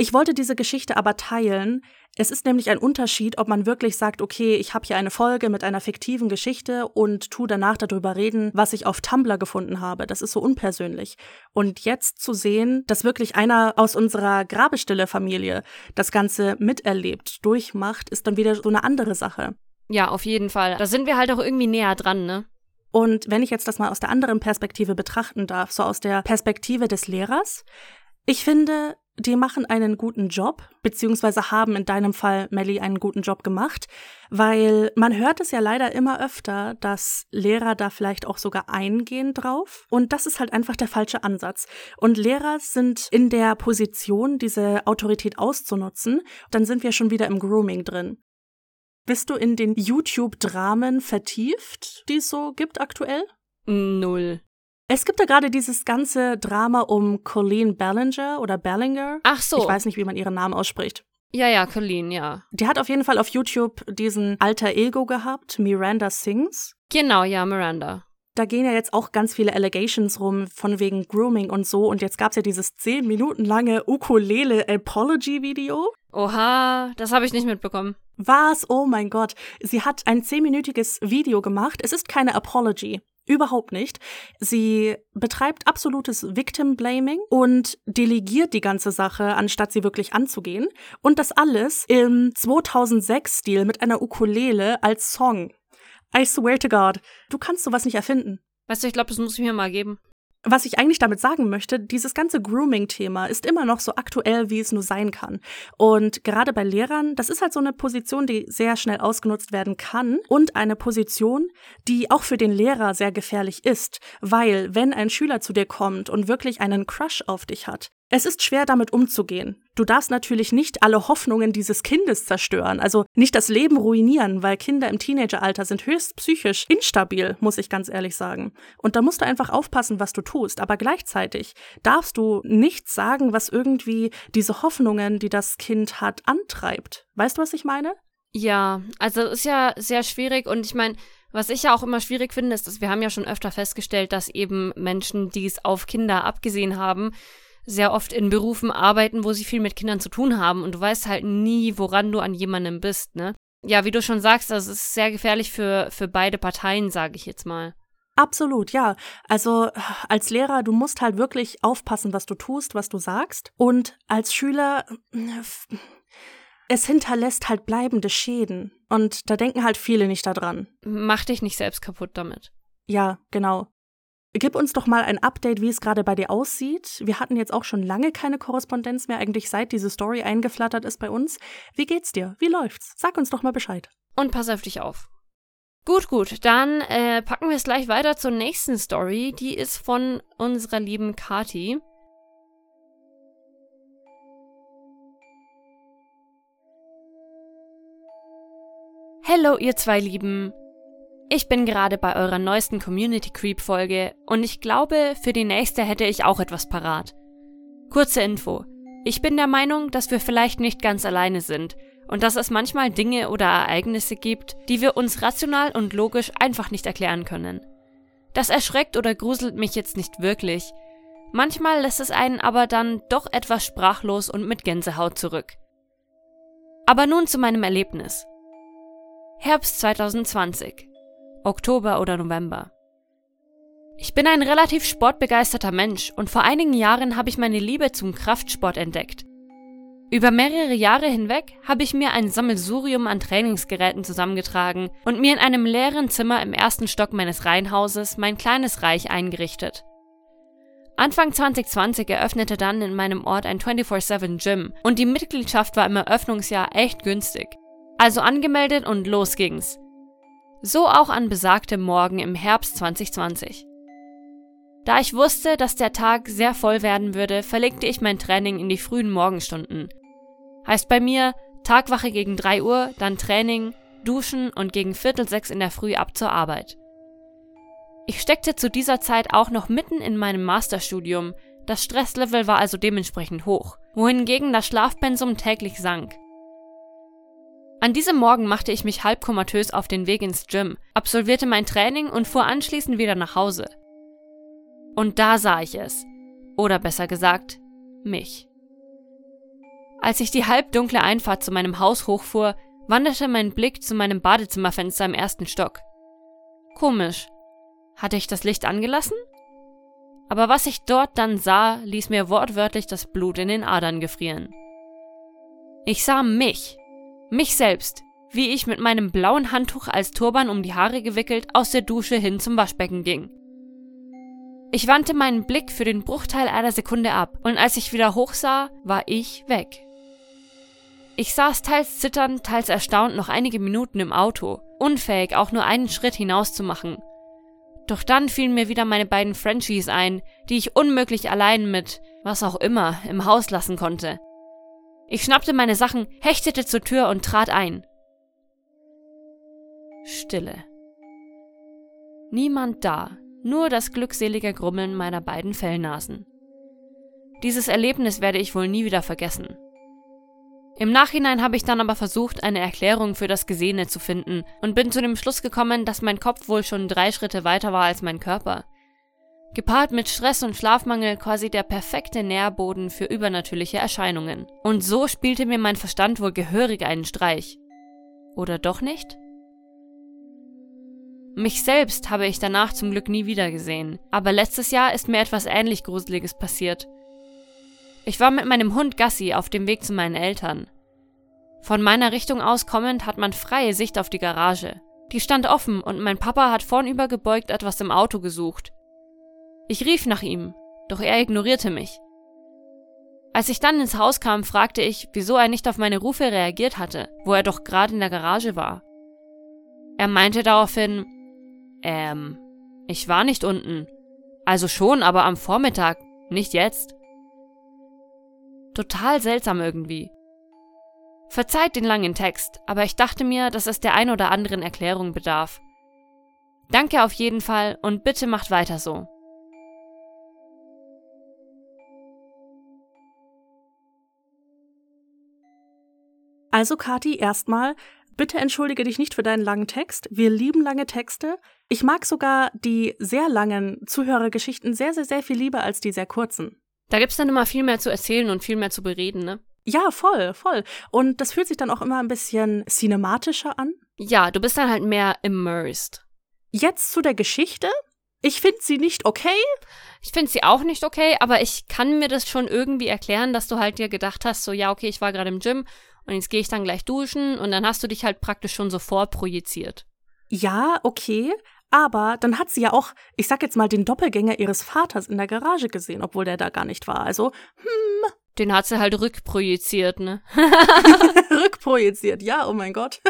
Ich wollte diese Geschichte aber teilen. Es ist nämlich ein Unterschied, ob man wirklich sagt, okay, ich habe hier eine Folge mit einer fiktiven Geschichte und tu danach darüber reden, was ich auf Tumblr gefunden habe. Das ist so unpersönlich. Und jetzt zu sehen, dass wirklich einer aus unserer Grabestille-Familie das Ganze miterlebt, durchmacht, ist dann wieder so eine andere Sache. Ja, auf jeden Fall. Da sind wir halt auch irgendwie näher dran, ne? Und wenn ich jetzt das mal aus der anderen Perspektive betrachten darf, so aus der Perspektive des Lehrers, ich finde, die machen einen guten Job, beziehungsweise haben in deinem Fall, Melly, einen guten Job gemacht, weil man hört es ja leider immer öfter, dass Lehrer da vielleicht auch sogar eingehen drauf. Und das ist halt einfach der falsche Ansatz. Und Lehrer sind in der Position, diese Autorität auszunutzen. Dann sind wir schon wieder im Grooming drin. Bist du in den YouTube-Dramen vertieft, die es so gibt aktuell? Null. Es gibt ja gerade dieses ganze Drama um Colleen Ballinger oder Ballinger. Ach so. Ich weiß nicht, wie man ihren Namen ausspricht. Ja, ja, Colleen, ja. Die hat auf jeden Fall auf YouTube diesen alter Ego gehabt, Miranda Sings. Genau, ja, Miranda. Da gehen ja jetzt auch ganz viele Allegations rum, von wegen Grooming und so. Und jetzt gab's ja dieses zehn Minuten lange Ukulele-Apology-Video. Oha, das habe ich nicht mitbekommen. Was? Oh mein Gott. Sie hat ein zehnminütiges Video gemacht. Es ist keine Apology. Überhaupt nicht. Sie betreibt absolutes Victim Blaming und delegiert die ganze Sache, anstatt sie wirklich anzugehen. Und das alles im 2006-Stil mit einer Ukulele als Song. I swear to God, du kannst sowas nicht erfinden. Weißt du, ich glaube, das muss ich mir mal geben. Was ich eigentlich damit sagen möchte, dieses ganze Grooming-Thema ist immer noch so aktuell, wie es nur sein kann. Und gerade bei Lehrern, das ist halt so eine Position, die sehr schnell ausgenutzt werden kann und eine Position, die auch für den Lehrer sehr gefährlich ist, weil wenn ein Schüler zu dir kommt und wirklich einen Crush auf dich hat, es ist schwer damit umzugehen. Du darfst natürlich nicht alle Hoffnungen dieses Kindes zerstören, also nicht das Leben ruinieren, weil Kinder im Teenageralter sind höchst psychisch instabil, muss ich ganz ehrlich sagen. Und da musst du einfach aufpassen, was du tust. Aber gleichzeitig darfst du nichts sagen, was irgendwie diese Hoffnungen, die das Kind hat, antreibt. Weißt du, was ich meine? Ja, also ist ja sehr schwierig und ich meine, was ich ja auch immer schwierig finde, ist, dass wir haben ja schon öfter festgestellt, dass eben Menschen, die es auf Kinder abgesehen haben, sehr oft in Berufen arbeiten, wo sie viel mit Kindern zu tun haben und du weißt halt nie, woran du an jemandem bist, ne? Ja, wie du schon sagst, das ist sehr gefährlich für, für beide Parteien, sage ich jetzt mal. Absolut, ja. Also als Lehrer, du musst halt wirklich aufpassen, was du tust, was du sagst. Und als Schüler, es hinterlässt halt bleibende Schäden. Und da denken halt viele nicht daran. Mach dich nicht selbst kaputt damit. Ja, genau. Gib uns doch mal ein Update, wie es gerade bei dir aussieht. Wir hatten jetzt auch schon lange keine Korrespondenz mehr, eigentlich seit diese Story eingeflattert ist bei uns. Wie geht's dir? Wie läuft's? Sag uns doch mal Bescheid. Und pass auf dich auf. Gut, gut, dann äh, packen wir es gleich weiter zur nächsten Story. Die ist von unserer lieben Kati. Hello, ihr zwei Lieben. Ich bin gerade bei eurer neuesten Community Creep Folge und ich glaube, für die nächste hätte ich auch etwas parat. Kurze Info. Ich bin der Meinung, dass wir vielleicht nicht ganz alleine sind und dass es manchmal Dinge oder Ereignisse gibt, die wir uns rational und logisch einfach nicht erklären können. Das erschreckt oder gruselt mich jetzt nicht wirklich. Manchmal lässt es einen aber dann doch etwas sprachlos und mit Gänsehaut zurück. Aber nun zu meinem Erlebnis. Herbst 2020. Oktober oder November. Ich bin ein relativ sportbegeisterter Mensch und vor einigen Jahren habe ich meine Liebe zum Kraftsport entdeckt. Über mehrere Jahre hinweg habe ich mir ein Sammelsurium an Trainingsgeräten zusammengetragen und mir in einem leeren Zimmer im ersten Stock meines Reihenhauses mein kleines Reich eingerichtet. Anfang 2020 eröffnete dann in meinem Ort ein 24-7 Gym und die Mitgliedschaft war im Eröffnungsjahr echt günstig. Also angemeldet und los ging's. So auch an besagtem Morgen im Herbst 2020. Da ich wusste, dass der Tag sehr voll werden würde, verlegte ich mein Training in die frühen Morgenstunden. Heißt bei mir Tagwache gegen 3 Uhr, dann Training, Duschen und gegen Viertel sechs in der Früh ab zur Arbeit. Ich steckte zu dieser Zeit auch noch mitten in meinem Masterstudium, das Stresslevel war also dementsprechend hoch, wohingegen das Schlafpensum täglich sank. An diesem Morgen machte ich mich halb komatös auf den Weg ins Gym, absolvierte mein Training und fuhr anschließend wieder nach Hause. Und da sah ich es. Oder besser gesagt, mich. Als ich die halbdunkle Einfahrt zu meinem Haus hochfuhr, wanderte mein Blick zu meinem Badezimmerfenster im ersten Stock. Komisch. Hatte ich das Licht angelassen? Aber was ich dort dann sah, ließ mir wortwörtlich das Blut in den Adern gefrieren. Ich sah mich, mich selbst, wie ich mit meinem blauen Handtuch als Turban um die Haare gewickelt aus der Dusche hin zum Waschbecken ging. Ich wandte meinen Blick für den Bruchteil einer Sekunde ab, und als ich wieder hochsah, war ich weg. Ich saß teils zitternd, teils erstaunt noch einige Minuten im Auto, unfähig auch nur einen Schritt hinauszumachen, doch dann fielen mir wieder meine beiden Frenchies ein, die ich unmöglich allein mit was auch immer im Haus lassen konnte. Ich schnappte meine Sachen, hechtete zur Tür und trat ein. Stille. Niemand da, nur das glückselige Grummeln meiner beiden Fellnasen. Dieses Erlebnis werde ich wohl nie wieder vergessen. Im Nachhinein habe ich dann aber versucht, eine Erklärung für das Gesehene zu finden und bin zu dem Schluss gekommen, dass mein Kopf wohl schon drei Schritte weiter war als mein Körper. Gepaart mit Stress und Schlafmangel quasi der perfekte Nährboden für übernatürliche Erscheinungen. Und so spielte mir mein Verstand wohl gehörig einen Streich. Oder doch nicht? Mich selbst habe ich danach zum Glück nie wieder gesehen, aber letztes Jahr ist mir etwas ähnlich Gruseliges passiert. Ich war mit meinem Hund Gassi auf dem Weg zu meinen Eltern. Von meiner Richtung aus kommend hat man freie Sicht auf die Garage. Die stand offen und mein Papa hat vornüber gebeugt etwas im Auto gesucht. Ich rief nach ihm, doch er ignorierte mich. Als ich dann ins Haus kam, fragte ich, wieso er nicht auf meine Rufe reagiert hatte, wo er doch gerade in der Garage war. Er meinte daraufhin, ähm, ich war nicht unten. Also schon, aber am Vormittag, nicht jetzt. Total seltsam irgendwie. Verzeiht den langen Text, aber ich dachte mir, dass es der ein oder anderen Erklärung bedarf. Danke auf jeden Fall und bitte macht weiter so. Also, Kati, erstmal, bitte entschuldige dich nicht für deinen langen Text. Wir lieben lange Texte. Ich mag sogar die sehr langen Zuhörergeschichten sehr, sehr, sehr viel lieber als die sehr kurzen. Da gibt's dann immer viel mehr zu erzählen und viel mehr zu bereden, ne? Ja, voll, voll. Und das fühlt sich dann auch immer ein bisschen cinematischer an. Ja, du bist dann halt mehr immersed. Jetzt zu der Geschichte. Ich finde sie nicht okay. Ich finde sie auch nicht okay, aber ich kann mir das schon irgendwie erklären, dass du halt dir gedacht hast, so ja, okay, ich war gerade im Gym und jetzt gehe ich dann gleich duschen und dann hast du dich halt praktisch schon so vorprojiziert. Ja, okay, aber dann hat sie ja auch, ich sag jetzt mal, den Doppelgänger ihres Vaters in der Garage gesehen, obwohl der da gar nicht war. Also, hm. Den hat sie halt rückprojiziert, ne? rückprojiziert, ja, oh mein Gott.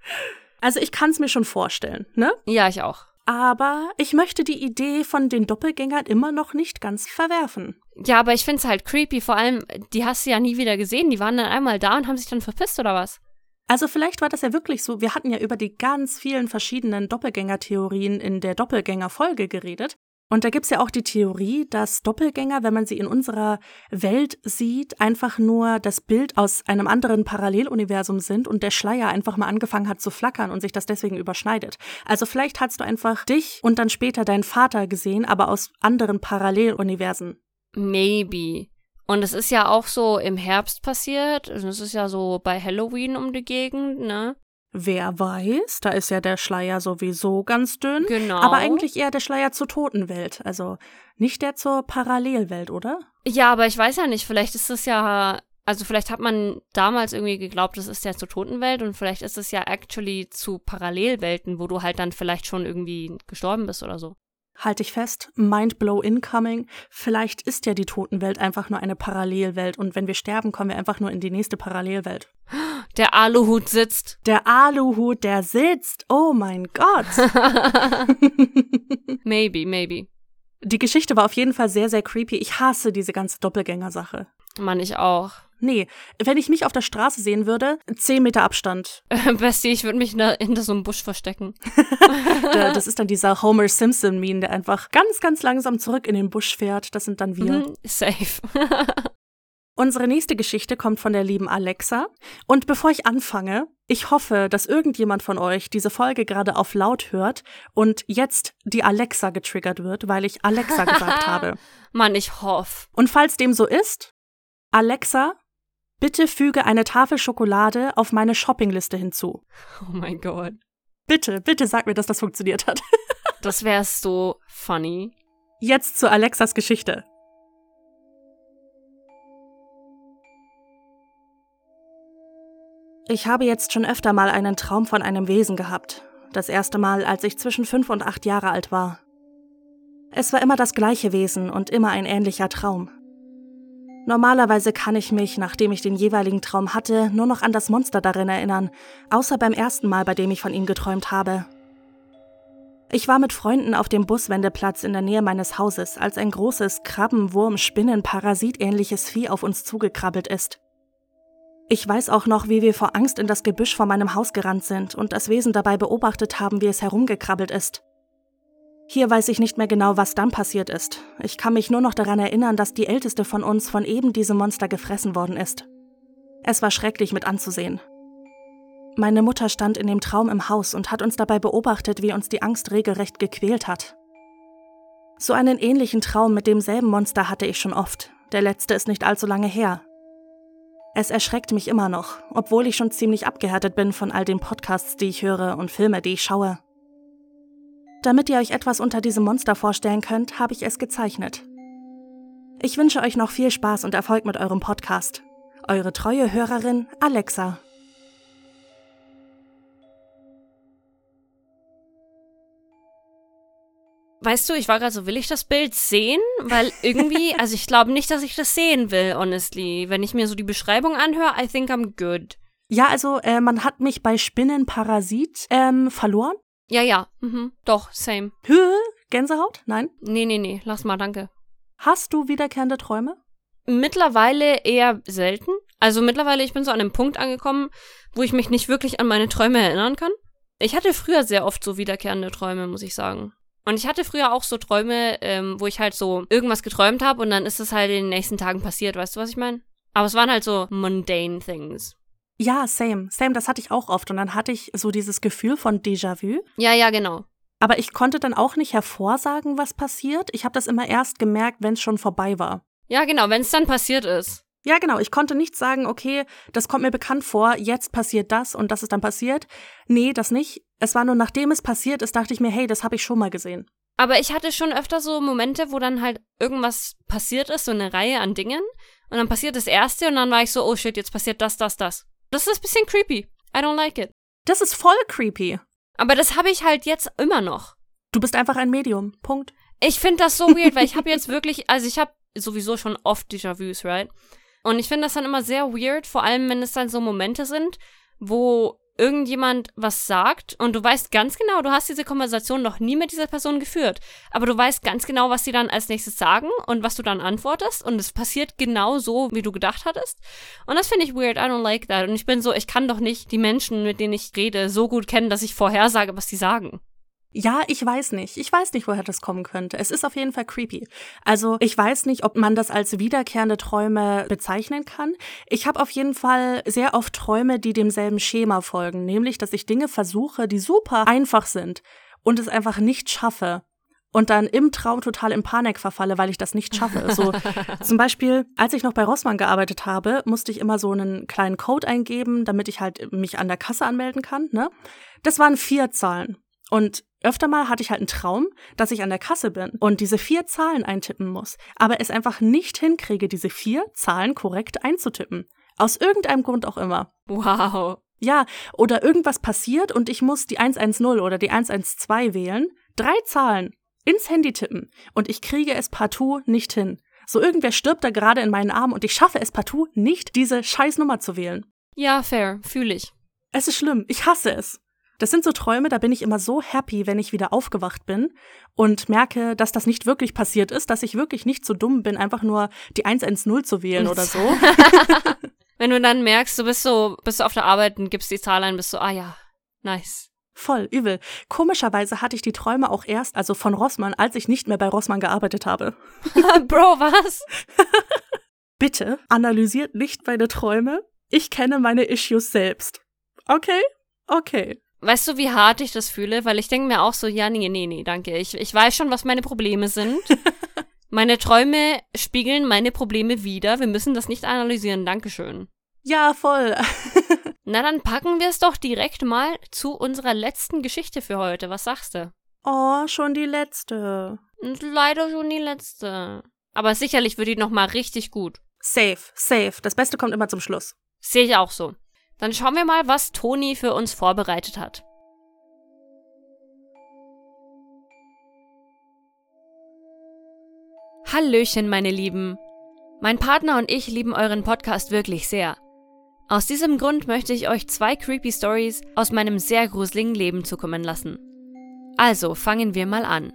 also ich kann es mir schon vorstellen, ne? Ja, ich auch. Aber ich möchte die Idee von den Doppelgängern immer noch nicht ganz verwerfen. Ja, aber ich finde es halt creepy. Vor allem, die hast du ja nie wieder gesehen. Die waren dann einmal da und haben sich dann verpisst, oder was? Also vielleicht war das ja wirklich so, wir hatten ja über die ganz vielen verschiedenen Doppelgängertheorien in der Doppelgängerfolge geredet. Und da gibt's ja auch die Theorie, dass Doppelgänger, wenn man sie in unserer Welt sieht, einfach nur das Bild aus einem anderen Paralleluniversum sind und der Schleier einfach mal angefangen hat zu flackern und sich das deswegen überschneidet. Also vielleicht hast du einfach dich und dann später deinen Vater gesehen, aber aus anderen Paralleluniversen. Maybe. Und es ist ja auch so im Herbst passiert. Also es ist ja so bei Halloween um die Gegend, ne? Wer weiß, da ist ja der Schleier sowieso ganz dünn. Genau. Aber eigentlich eher der Schleier zur Totenwelt. Also nicht der zur Parallelwelt, oder? Ja, aber ich weiß ja nicht. Vielleicht ist es ja. Also vielleicht hat man damals irgendwie geglaubt, das ist ja zur Totenwelt und vielleicht ist es ja actually zu Parallelwelten, wo du halt dann vielleicht schon irgendwie gestorben bist oder so. Halt dich fest, Mindblow incoming. Vielleicht ist ja die Totenwelt einfach nur eine Parallelwelt und wenn wir sterben, kommen wir einfach nur in die nächste Parallelwelt. Der Aluhut sitzt. Der Aluhut, der sitzt. Oh mein Gott. maybe, maybe. Die Geschichte war auf jeden Fall sehr, sehr creepy. Ich hasse diese ganze Doppelgänger-Sache. Mann, ich auch. Nee, wenn ich mich auf der Straße sehen würde, 10 Meter Abstand. Bestie, ich würde mich hinter so einem Busch verstecken. das ist dann dieser Homer Simpson-Meme, der einfach ganz, ganz langsam zurück in den Busch fährt. Das sind dann wir. Mhm, safe. Unsere nächste Geschichte kommt von der lieben Alexa. Und bevor ich anfange, ich hoffe, dass irgendjemand von euch diese Folge gerade auf laut hört und jetzt die Alexa getriggert wird, weil ich Alexa gesagt habe. Mann, ich hoffe. Und falls dem so ist, Alexa, bitte füge eine Tafel Schokolade auf meine Shoppingliste hinzu. Oh mein Gott. Bitte, bitte sag mir, dass das funktioniert hat. das wäre so funny. Jetzt zu Alexas Geschichte. Ich habe jetzt schon öfter mal einen Traum von einem Wesen gehabt. Das erste Mal, als ich zwischen fünf und acht Jahre alt war. Es war immer das gleiche Wesen und immer ein ähnlicher Traum. Normalerweise kann ich mich, nachdem ich den jeweiligen Traum hatte, nur noch an das Monster darin erinnern, außer beim ersten Mal, bei dem ich von ihm geträumt habe. Ich war mit Freunden auf dem Buswendeplatz in der Nähe meines Hauses, als ein großes Krabben, Wurm, Spinnen, Parasitähnliches Vieh auf uns zugekrabbelt ist. Ich weiß auch noch, wie wir vor Angst in das Gebüsch vor meinem Haus gerannt sind und das Wesen dabei beobachtet haben, wie es herumgekrabbelt ist. Hier weiß ich nicht mehr genau, was dann passiert ist. Ich kann mich nur noch daran erinnern, dass die älteste von uns von eben diesem Monster gefressen worden ist. Es war schrecklich mit anzusehen. Meine Mutter stand in dem Traum im Haus und hat uns dabei beobachtet, wie uns die Angst regelrecht gequält hat. So einen ähnlichen Traum mit demselben Monster hatte ich schon oft. Der letzte ist nicht allzu lange her. Es erschreckt mich immer noch, obwohl ich schon ziemlich abgehärtet bin von all den Podcasts, die ich höre und Filme, die ich schaue. Damit ihr euch etwas unter diesem Monster vorstellen könnt, habe ich es gezeichnet. Ich wünsche euch noch viel Spaß und Erfolg mit eurem Podcast. Eure treue Hörerin Alexa. Weißt du, ich war gerade so, will ich das Bild sehen? Weil irgendwie, also ich glaube nicht, dass ich das sehen will, honestly. Wenn ich mir so die Beschreibung anhöre, I think I'm good. Ja, also äh, man hat mich bei Spinnenparasit ähm, verloren. Ja, ja, mhm. doch, same. Höhe? Gänsehaut? Nein? Nee, nee, nee, lass mal, danke. Hast du wiederkehrende Träume? Mittlerweile eher selten. Also mittlerweile, ich bin so an einem Punkt angekommen, wo ich mich nicht wirklich an meine Träume erinnern kann. Ich hatte früher sehr oft so wiederkehrende Träume, muss ich sagen. Und ich hatte früher auch so Träume, ähm, wo ich halt so irgendwas geträumt habe und dann ist es halt in den nächsten Tagen passiert, weißt du, was ich meine? Aber es waren halt so mundane things. Ja, same. Same, das hatte ich auch oft. Und dann hatte ich so dieses Gefühl von Déjà-vu. Ja, ja, genau. Aber ich konnte dann auch nicht hervorsagen, was passiert. Ich habe das immer erst gemerkt, wenn es schon vorbei war. Ja, genau, wenn es dann passiert ist. Ja, genau. Ich konnte nicht sagen, okay, das kommt mir bekannt vor, jetzt passiert das und das ist dann passiert. Nee, das nicht. Es war nur, nachdem es passiert ist, dachte ich mir, hey, das habe ich schon mal gesehen. Aber ich hatte schon öfter so Momente, wo dann halt irgendwas passiert ist, so eine Reihe an Dingen. Und dann passiert das erste und dann war ich so, oh shit, jetzt passiert das, das, das. Das ist ein bisschen creepy. I don't like it. Das ist voll creepy. Aber das habe ich halt jetzt immer noch. Du bist einfach ein Medium. Punkt. Ich finde das so weird, weil ich habe jetzt wirklich, also ich habe sowieso schon oft Déjà-vus, right? Und ich finde das dann immer sehr weird, vor allem wenn es dann so Momente sind, wo irgendjemand was sagt und du weißt ganz genau, du hast diese Konversation noch nie mit dieser Person geführt, aber du weißt ganz genau, was sie dann als nächstes sagen und was du dann antwortest und es passiert genau so, wie du gedacht hattest. Und das finde ich weird, I don't like that. Und ich bin so, ich kann doch nicht die Menschen, mit denen ich rede, so gut kennen, dass ich vorhersage, was sie sagen. Ja, ich weiß nicht. Ich weiß nicht, woher das kommen könnte. Es ist auf jeden Fall creepy. Also ich weiß nicht, ob man das als wiederkehrende Träume bezeichnen kann. Ich habe auf jeden Fall sehr oft Träume, die demselben Schema folgen, nämlich, dass ich Dinge versuche, die super einfach sind und es einfach nicht schaffe. Und dann im Traum total in Panik verfalle, weil ich das nicht schaffe. So zum Beispiel, als ich noch bei Rossmann gearbeitet habe, musste ich immer so einen kleinen Code eingeben, damit ich halt mich an der Kasse anmelden kann. Ne? Das waren vier Zahlen. Und öfter mal hatte ich halt einen Traum, dass ich an der Kasse bin und diese vier Zahlen eintippen muss, aber es einfach nicht hinkriege, diese vier Zahlen korrekt einzutippen. Aus irgendeinem Grund auch immer. Wow. Ja, oder irgendwas passiert und ich muss die 110 oder die 112 wählen, drei Zahlen ins Handy tippen und ich kriege es partout nicht hin. So irgendwer stirbt da gerade in meinen Arm und ich schaffe es partout nicht, diese Scheißnummer zu wählen. Ja, fair, fühle ich. Es ist schlimm. Ich hasse es. Das sind so Träume, da bin ich immer so happy, wenn ich wieder aufgewacht bin und merke, dass das nicht wirklich passiert ist, dass ich wirklich nicht so dumm bin, einfach nur die 110 zu wählen oder so. wenn du dann merkst, du bist so, bist du auf der Arbeit und gibst die Zahl ein, bist so, ah ja, nice. Voll übel. Komischerweise hatte ich die Träume auch erst, also von Rossmann, als ich nicht mehr bei Rossmann gearbeitet habe. Bro, was? Bitte analysiert nicht meine Träume. Ich kenne meine Issues selbst. Okay? Okay. Weißt du, wie hart ich das fühle? Weil ich denke mir auch so, ja, nee, nee, nee, danke. Ich, ich weiß schon, was meine Probleme sind. meine Träume spiegeln meine Probleme wider. Wir müssen das nicht analysieren. Dankeschön. Ja, voll. Na, dann packen wir es doch direkt mal zu unserer letzten Geschichte für heute. Was sagst du? Oh, schon die letzte. Leider schon die letzte. Aber sicherlich wird die nochmal richtig gut. Safe, safe. Das Beste kommt immer zum Schluss. Sehe ich auch so. Dann schauen wir mal, was Toni für uns vorbereitet hat. Hallöchen, meine Lieben. Mein Partner und ich lieben euren Podcast wirklich sehr. Aus diesem Grund möchte ich euch zwei creepy Stories aus meinem sehr gruseligen Leben zukommen lassen. Also fangen wir mal an.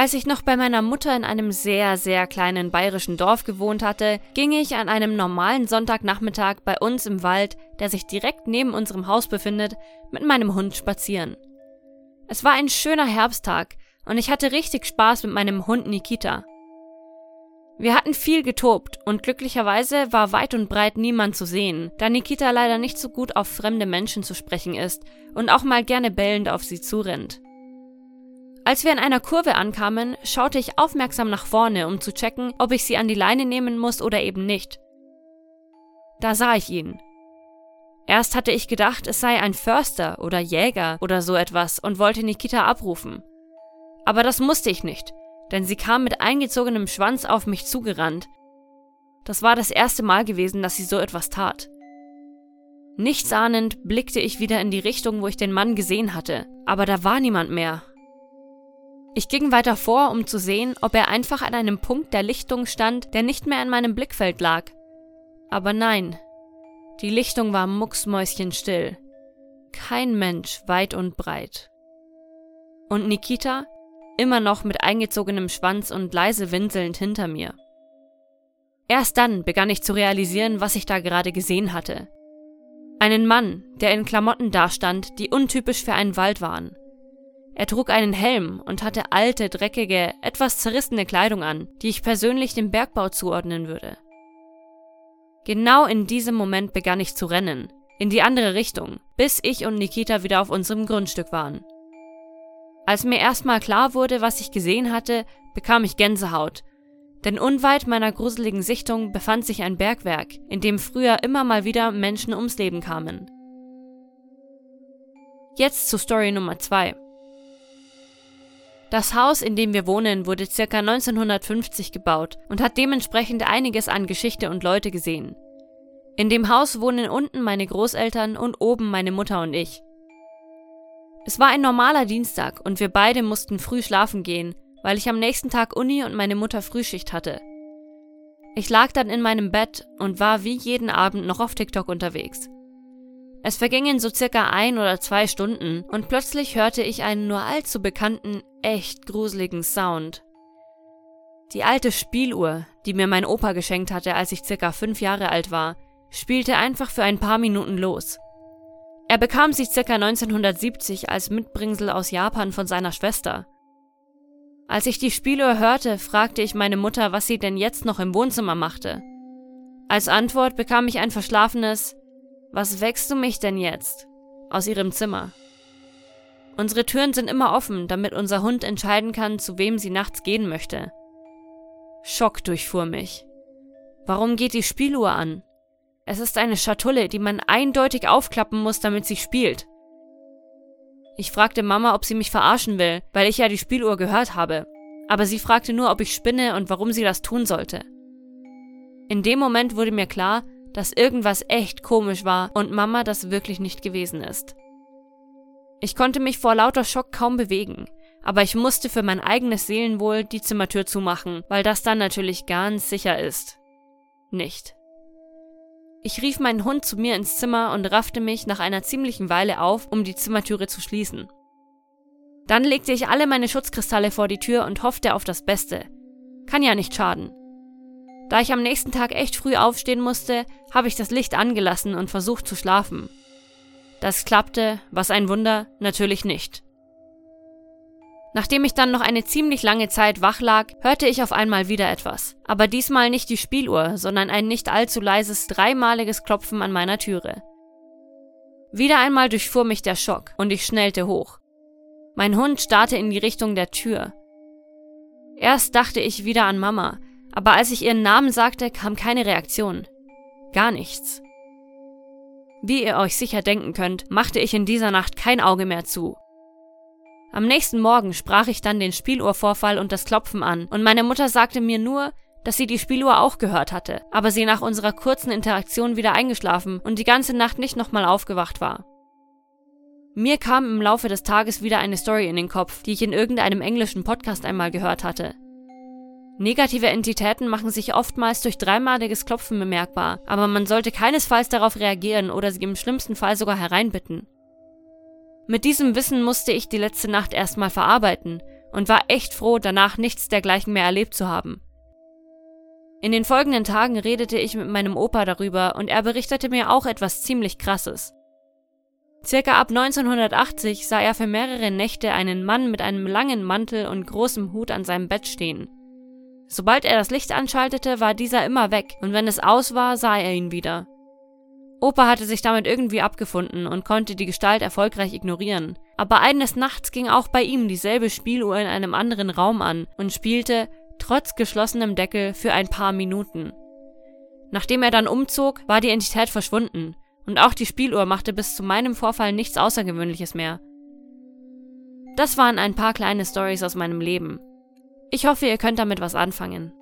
Als ich noch bei meiner Mutter in einem sehr, sehr kleinen bayerischen Dorf gewohnt hatte, ging ich an einem normalen Sonntagnachmittag bei uns im Wald, der sich direkt neben unserem Haus befindet, mit meinem Hund spazieren. Es war ein schöner Herbsttag und ich hatte richtig Spaß mit meinem Hund Nikita. Wir hatten viel getobt und glücklicherweise war weit und breit niemand zu sehen, da Nikita leider nicht so gut auf fremde Menschen zu sprechen ist und auch mal gerne bellend auf sie zurennt. Als wir in einer Kurve ankamen, schaute ich aufmerksam nach vorne, um zu checken, ob ich sie an die Leine nehmen muss oder eben nicht. Da sah ich ihn. Erst hatte ich gedacht, es sei ein Förster oder Jäger oder so etwas und wollte Nikita abrufen. Aber das musste ich nicht, denn sie kam mit eingezogenem Schwanz auf mich zugerannt. Das war das erste Mal gewesen, dass sie so etwas tat. Nichtsahnend blickte ich wieder in die Richtung, wo ich den Mann gesehen hatte, aber da war niemand mehr. Ich ging weiter vor, um zu sehen, ob er einfach an einem Punkt der Lichtung stand, der nicht mehr in meinem Blickfeld lag. Aber nein, die Lichtung war mucksmäuschenstill. Kein Mensch weit und breit. Und Nikita, immer noch mit eingezogenem Schwanz und leise winselnd hinter mir. Erst dann begann ich zu realisieren, was ich da gerade gesehen hatte. Einen Mann, der in Klamotten dastand, die untypisch für einen Wald waren. Er trug einen Helm und hatte alte, dreckige, etwas zerrissene Kleidung an, die ich persönlich dem Bergbau zuordnen würde. Genau in diesem Moment begann ich zu rennen, in die andere Richtung, bis ich und Nikita wieder auf unserem Grundstück waren. Als mir erstmal klar wurde, was ich gesehen hatte, bekam ich Gänsehaut. Denn unweit meiner gruseligen Sichtung befand sich ein Bergwerk, in dem früher immer mal wieder Menschen ums Leben kamen. Jetzt zu Story Nummer 2. Das Haus, in dem wir wohnen, wurde ca. 1950 gebaut und hat dementsprechend einiges an Geschichte und Leute gesehen. In dem Haus wohnen unten meine Großeltern und oben meine Mutter und ich. Es war ein normaler Dienstag und wir beide mussten früh schlafen gehen, weil ich am nächsten Tag Uni und meine Mutter Frühschicht hatte. Ich lag dann in meinem Bett und war wie jeden Abend noch auf TikTok unterwegs. Es vergingen so circa ein oder zwei Stunden und plötzlich hörte ich einen nur allzu bekannten, echt gruseligen Sound. Die alte Spieluhr, die mir mein Opa geschenkt hatte, als ich circa fünf Jahre alt war, spielte einfach für ein paar Minuten los. Er bekam sie ca. 1970 als Mitbringsel aus Japan von seiner Schwester. Als ich die Spieluhr hörte, fragte ich meine Mutter, was sie denn jetzt noch im Wohnzimmer machte. Als Antwort bekam ich ein verschlafenes Was wächst du mich denn jetzt? aus ihrem Zimmer. Unsere Türen sind immer offen, damit unser Hund entscheiden kann, zu wem sie nachts gehen möchte. Schock durchfuhr mich. Warum geht die Spieluhr an? Es ist eine Schatulle, die man eindeutig aufklappen muss, damit sie spielt. Ich fragte Mama, ob sie mich verarschen will, weil ich ja die Spieluhr gehört habe. Aber sie fragte nur, ob ich spinne und warum sie das tun sollte. In dem Moment wurde mir klar, dass irgendwas echt komisch war und Mama das wirklich nicht gewesen ist. Ich konnte mich vor lauter Schock kaum bewegen, aber ich musste für mein eigenes Seelenwohl die Zimmertür zumachen, weil das dann natürlich ganz sicher ist. Nicht. Ich rief meinen Hund zu mir ins Zimmer und raffte mich nach einer ziemlichen Weile auf, um die Zimmertüre zu schließen. Dann legte ich alle meine Schutzkristalle vor die Tür und hoffte auf das Beste. Kann ja nicht schaden. Da ich am nächsten Tag echt früh aufstehen musste, habe ich das Licht angelassen und versucht zu schlafen. Das klappte, was ein Wunder, natürlich nicht. Nachdem ich dann noch eine ziemlich lange Zeit wach lag, hörte ich auf einmal wieder etwas. Aber diesmal nicht die Spieluhr, sondern ein nicht allzu leises dreimaliges Klopfen an meiner Türe. Wieder einmal durchfuhr mich der Schock und ich schnellte hoch. Mein Hund starrte in die Richtung der Tür. Erst dachte ich wieder an Mama, aber als ich ihren Namen sagte, kam keine Reaktion. Gar nichts. Wie ihr euch sicher denken könnt, machte ich in dieser Nacht kein Auge mehr zu. Am nächsten Morgen sprach ich dann den Spieluhrvorfall und das Klopfen an, und meine Mutter sagte mir nur, dass sie die Spieluhr auch gehört hatte, aber sie nach unserer kurzen Interaktion wieder eingeschlafen und die ganze Nacht nicht nochmal aufgewacht war. Mir kam im Laufe des Tages wieder eine Story in den Kopf, die ich in irgendeinem englischen Podcast einmal gehört hatte. Negative Entitäten machen sich oftmals durch dreimaliges Klopfen bemerkbar, aber man sollte keinesfalls darauf reagieren oder sie im schlimmsten Fall sogar hereinbitten. Mit diesem Wissen musste ich die letzte Nacht erstmal verarbeiten und war echt froh, danach nichts dergleichen mehr erlebt zu haben. In den folgenden Tagen redete ich mit meinem Opa darüber und er berichtete mir auch etwas ziemlich Krasses. Circa ab 1980 sah er für mehrere Nächte einen Mann mit einem langen Mantel und großem Hut an seinem Bett stehen. Sobald er das Licht anschaltete, war dieser immer weg, und wenn es aus war, sah er ihn wieder. Opa hatte sich damit irgendwie abgefunden und konnte die Gestalt erfolgreich ignorieren. Aber eines Nachts ging auch bei ihm dieselbe Spieluhr in einem anderen Raum an und spielte, trotz geschlossenem Deckel, für ein paar Minuten. Nachdem er dann umzog, war die Entität verschwunden und auch die Spieluhr machte bis zu meinem Vorfall nichts Außergewöhnliches mehr. Das waren ein paar kleine Stories aus meinem Leben. Ich hoffe, ihr könnt damit was anfangen.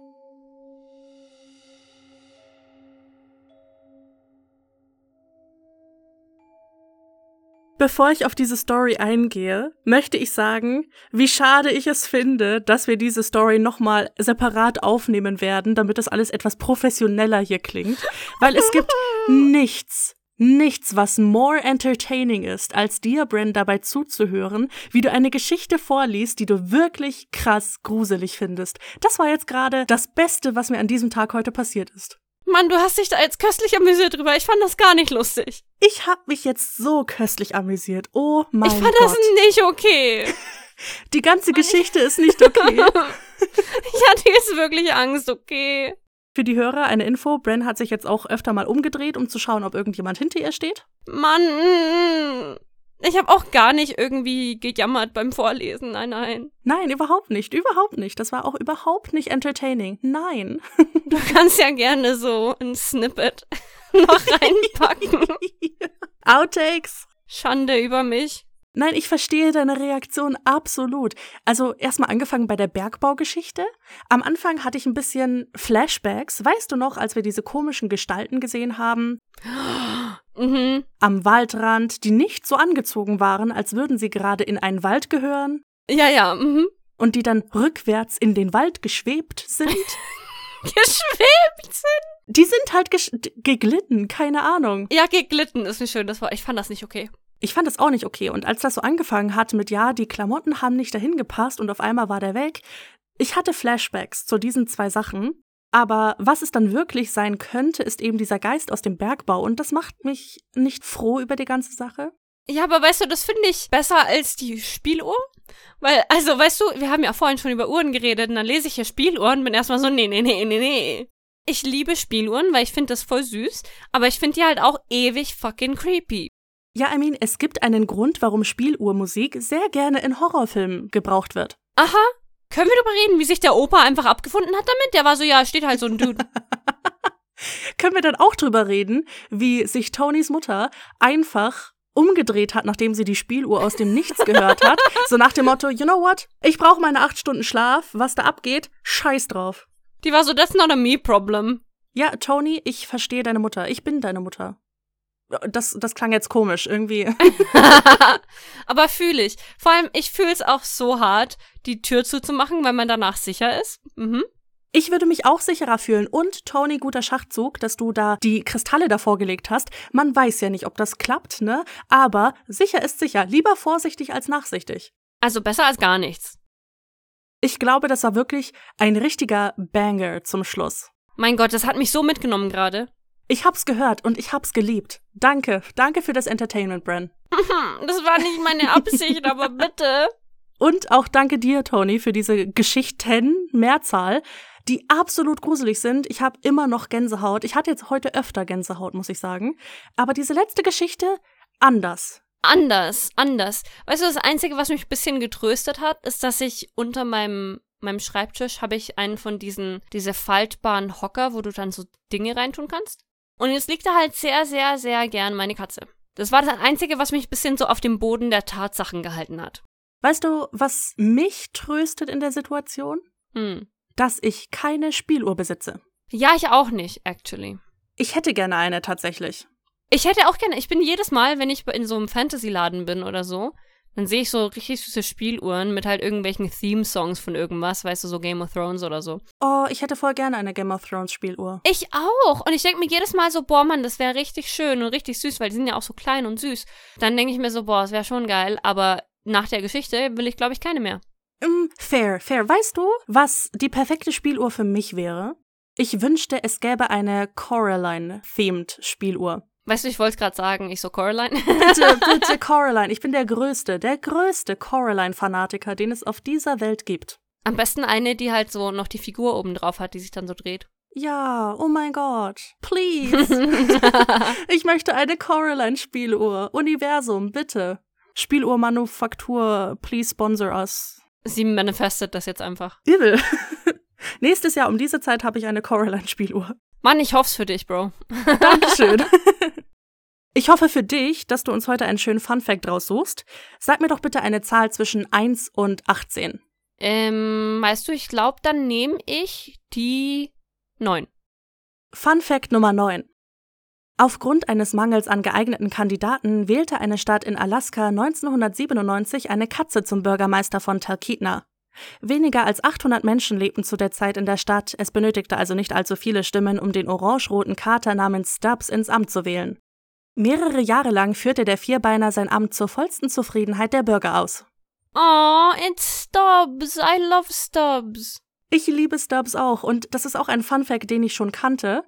Bevor ich auf diese Story eingehe, möchte ich sagen, wie schade ich es finde, dass wir diese Story nochmal separat aufnehmen werden, damit das alles etwas professioneller hier klingt. Weil es gibt nichts, nichts, was more entertaining ist, als dir, Brand, dabei zuzuhören, wie du eine Geschichte vorliest, die du wirklich krass gruselig findest. Das war jetzt gerade das Beste, was mir an diesem Tag heute passiert ist. Mann, du hast dich da jetzt köstlich amüsiert drüber. Ich fand das gar nicht lustig. Ich hab mich jetzt so köstlich amüsiert. Oh mein Gott. Ich fand Gott. das nicht okay. Die ganze Geschichte ist nicht okay. ich hatte jetzt wirklich Angst, okay. Für die Hörer eine Info, Bren hat sich jetzt auch öfter mal umgedreht, um zu schauen, ob irgendjemand hinter ihr steht. Mann, ich habe auch gar nicht irgendwie gejammert beim Vorlesen, nein, nein. Nein, überhaupt nicht, überhaupt nicht. Das war auch überhaupt nicht entertaining. Nein. Du kannst ja gerne so ein Snippet noch reinpacken. Outtakes. Schande über mich. Nein, ich verstehe deine Reaktion absolut. Also erstmal angefangen bei der Bergbaugeschichte. Am Anfang hatte ich ein bisschen Flashbacks. Weißt du noch, als wir diese komischen Gestalten gesehen haben? Mhm. Am Waldrand, die nicht so angezogen waren, als würden sie gerade in einen Wald gehören. Ja, ja. Mhm. Und die dann rückwärts in den Wald geschwebt sind. geschwebt sind? Die sind halt geglitten, keine Ahnung. Ja, geglitten ist nicht schön, das war, ich fand das nicht okay. Ich fand das auch nicht okay. Und als das so angefangen hat mit, ja, die Klamotten haben nicht dahin gepasst und auf einmal war der weg, ich hatte Flashbacks zu diesen zwei Sachen. Aber was es dann wirklich sein könnte, ist eben dieser Geist aus dem Bergbau. Und das macht mich nicht froh über die ganze Sache. Ja, aber weißt du, das finde ich besser als die Spieluhr. Weil, also, weißt du, wir haben ja vorhin schon über Uhren geredet und dann lese ich hier Spieluhren und bin erstmal so, nee, nee, nee, nee, nee. Ich liebe Spieluhren, weil ich finde das voll süß, aber ich finde die halt auch ewig fucking creepy. Ja, I mean, es gibt einen Grund, warum Spieluhrmusik sehr gerne in Horrorfilmen gebraucht wird. Aha. Können wir darüber reden, wie sich der Opa einfach abgefunden hat damit? Der war so, ja, steht halt so ein Dude. Können wir dann auch drüber reden, wie sich Tonys Mutter einfach umgedreht hat, nachdem sie die Spieluhr aus dem Nichts gehört hat. so nach dem Motto, you know what? Ich brauche meine acht Stunden Schlaf. Was da abgeht, scheiß drauf. Die war so, that's not a me problem. Ja, Tony, ich verstehe deine Mutter. Ich bin deine Mutter. Das, das klang jetzt komisch, irgendwie. Aber fühle ich. Vor allem, ich fühle es auch so hart, die Tür zuzumachen, weil man danach sicher ist. Mhm. Ich würde mich auch sicherer fühlen und Tony, guter Schachzug, dass du da die Kristalle davor gelegt hast. Man weiß ja nicht, ob das klappt, ne? Aber sicher ist sicher. Lieber vorsichtig als nachsichtig. Also besser als gar nichts. Ich glaube, das war wirklich ein richtiger Banger zum Schluss. Mein Gott, das hat mich so mitgenommen gerade. Ich hab's gehört und ich hab's geliebt. Danke, danke für das Entertainment, Bren. Das war nicht meine Absicht, aber bitte. Und auch danke dir, Tony, für diese Geschichten, Mehrzahl, die absolut gruselig sind. Ich habe immer noch Gänsehaut. Ich hatte jetzt heute öfter Gänsehaut, muss ich sagen. Aber diese letzte Geschichte, anders. Anders, anders. Weißt du, das Einzige, was mich ein bisschen getröstet hat, ist, dass ich unter meinem, meinem Schreibtisch habe ich einen von diesen, diese faltbaren Hocker, wo du dann so Dinge reintun kannst. Und jetzt liegt da halt sehr, sehr, sehr gern meine Katze. Das war das Einzige, was mich ein bisschen so auf dem Boden der Tatsachen gehalten hat. Weißt du, was mich tröstet in der Situation? Hm. Dass ich keine Spieluhr besitze. Ja, ich auch nicht, actually. Ich hätte gerne eine tatsächlich. Ich hätte auch gerne, ich bin jedes Mal, wenn ich in so einem Fantasy-Laden bin oder so, dann sehe ich so richtig süße Spieluhren mit halt irgendwelchen Theme-Songs von irgendwas, weißt du, so Game of Thrones oder so. Oh, ich hätte voll gerne eine Game of Thrones Spieluhr. Ich auch. Und ich denke mir jedes Mal so, boah, Mann, das wäre richtig schön und richtig süß, weil die sind ja auch so klein und süß. Dann denke ich mir so, boah, das wäre schon geil, aber nach der Geschichte will ich, glaube ich, keine mehr. Mm, fair, fair. Weißt du, was die perfekte Spieluhr für mich wäre? Ich wünschte, es gäbe eine Coraline-themed Spieluhr. Weißt du, ich wollte gerade sagen, ich so Coraline. Bitte, bitte Coraline. Ich bin der größte, der größte Coraline-Fanatiker, den es auf dieser Welt gibt. Am besten eine, die halt so noch die Figur oben drauf hat, die sich dann so dreht. Ja, oh mein Gott. Please. ich möchte eine Coraline-Spieluhr. Universum, bitte. Spieluhrmanufaktur, please sponsor us. Sie manifestet das jetzt einfach. Übel. Nächstes Jahr um diese Zeit habe ich eine Coraline-Spieluhr. Mann, ich hoff's für dich, Bro. Dankeschön. Ich hoffe für dich, dass du uns heute einen schönen Funfact raussuchst. Sag mir doch bitte eine Zahl zwischen 1 und 18. Ähm, weißt du, ich glaube, dann nehme ich die 9. Funfact Nummer 9. Aufgrund eines Mangels an geeigneten Kandidaten wählte eine Stadt in Alaska 1997 eine Katze zum Bürgermeister von Talkeetna. Weniger als 800 Menschen lebten zu der Zeit in der Stadt, es benötigte also nicht allzu viele Stimmen, um den orange-roten Kater namens Stubbs ins Amt zu wählen. Mehrere Jahre lang führte der Vierbeiner sein Amt zur vollsten Zufriedenheit der Bürger aus. Oh, it's Stubbs. I love Stubbs. Ich liebe Stubbs auch und das ist auch ein Funfact, den ich schon kannte.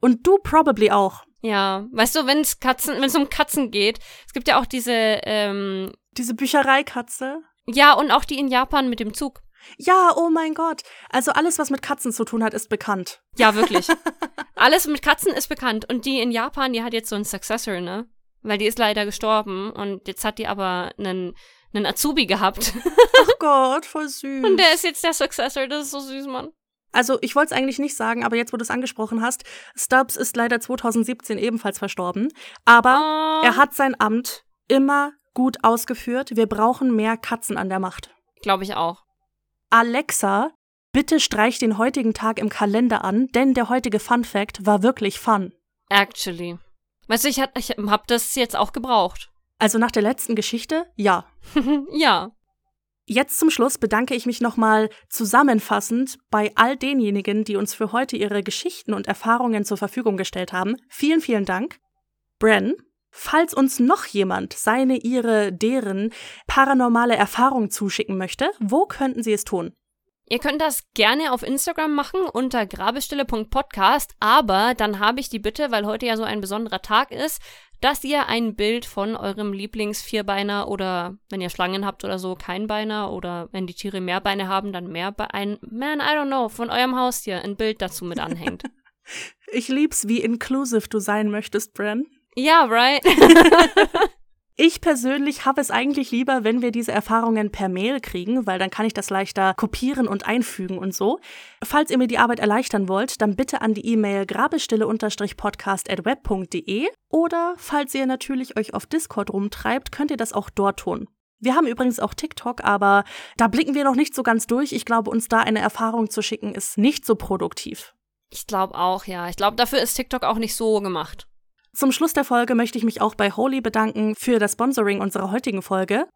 Und du probably auch. Ja, weißt du, wenn es Katzen, wenn es um Katzen geht, es gibt ja auch diese, ähm, Diese Büchereikatze. ja, und auch die in Japan mit dem Zug. Ja, oh mein Gott. Also alles, was mit Katzen zu tun hat, ist bekannt. Ja, wirklich. Alles mit Katzen ist bekannt. Und die in Japan, die hat jetzt so einen Successor, ne? Weil die ist leider gestorben und jetzt hat die aber einen, einen Azubi gehabt. Oh Gott, voll süß. Und der ist jetzt der Successor. Das ist so süß, Mann. Also ich wollte es eigentlich nicht sagen, aber jetzt, wo du es angesprochen hast, Stubbs ist leider 2017 ebenfalls verstorben. Aber Oh, er hat sein Amt immer gut ausgeführt. Wir brauchen mehr Katzen an der Macht. Glaube ich auch. Alexa, bitte streich den heutigen Tag im Kalender an, denn der heutige Fun Fact war wirklich fun. Actually. Weißt du, ich, hat, ich hab das jetzt auch gebraucht. Also nach der letzten Geschichte, ja. ja. Jetzt zum Schluss bedanke ich mich nochmal zusammenfassend bei all denjenigen, die uns für heute ihre Geschichten und Erfahrungen zur Verfügung gestellt haben. Vielen, vielen Dank. Bren, falls uns noch jemand seine, ihre, deren paranormale Erfahrung zuschicken möchte, wo könnten sie es tun? Ihr könnt das gerne auf Instagram machen unter grabestille.podcast, aber dann habe ich die Bitte, weil heute ja so ein besonderer Tag ist, dass ihr ein Bild von eurem Lieblingsvierbeiner oder wenn ihr Schlangen habt oder so, kein Beiner oder wenn die Tiere mehr Beine haben, dann mehr Be ein Man, I don't know, von eurem Haustier ein Bild dazu mit anhängt. Ich lieb's, wie inclusive du sein möchtest, Bren. Ja, right? Ich persönlich habe es eigentlich lieber, wenn wir diese Erfahrungen per Mail kriegen, weil dann kann ich das leichter kopieren und einfügen und so. Falls ihr mir die Arbeit erleichtern wollt, dann bitte an die E-Mail grabestille-podcast@web.de oder falls ihr natürlich euch auf Discord rumtreibt, könnt ihr das auch dort tun. Wir haben übrigens auch TikTok, aber da blicken wir noch nicht so ganz durch. Ich glaube, uns da eine Erfahrung zu schicken, ist nicht so produktiv. Ich glaube auch, ja. Ich glaube, dafür ist TikTok auch nicht so gemacht. Zum Schluss der Folge möchte ich mich auch bei Holy bedanken für das Sponsoring unserer heutigen Folge.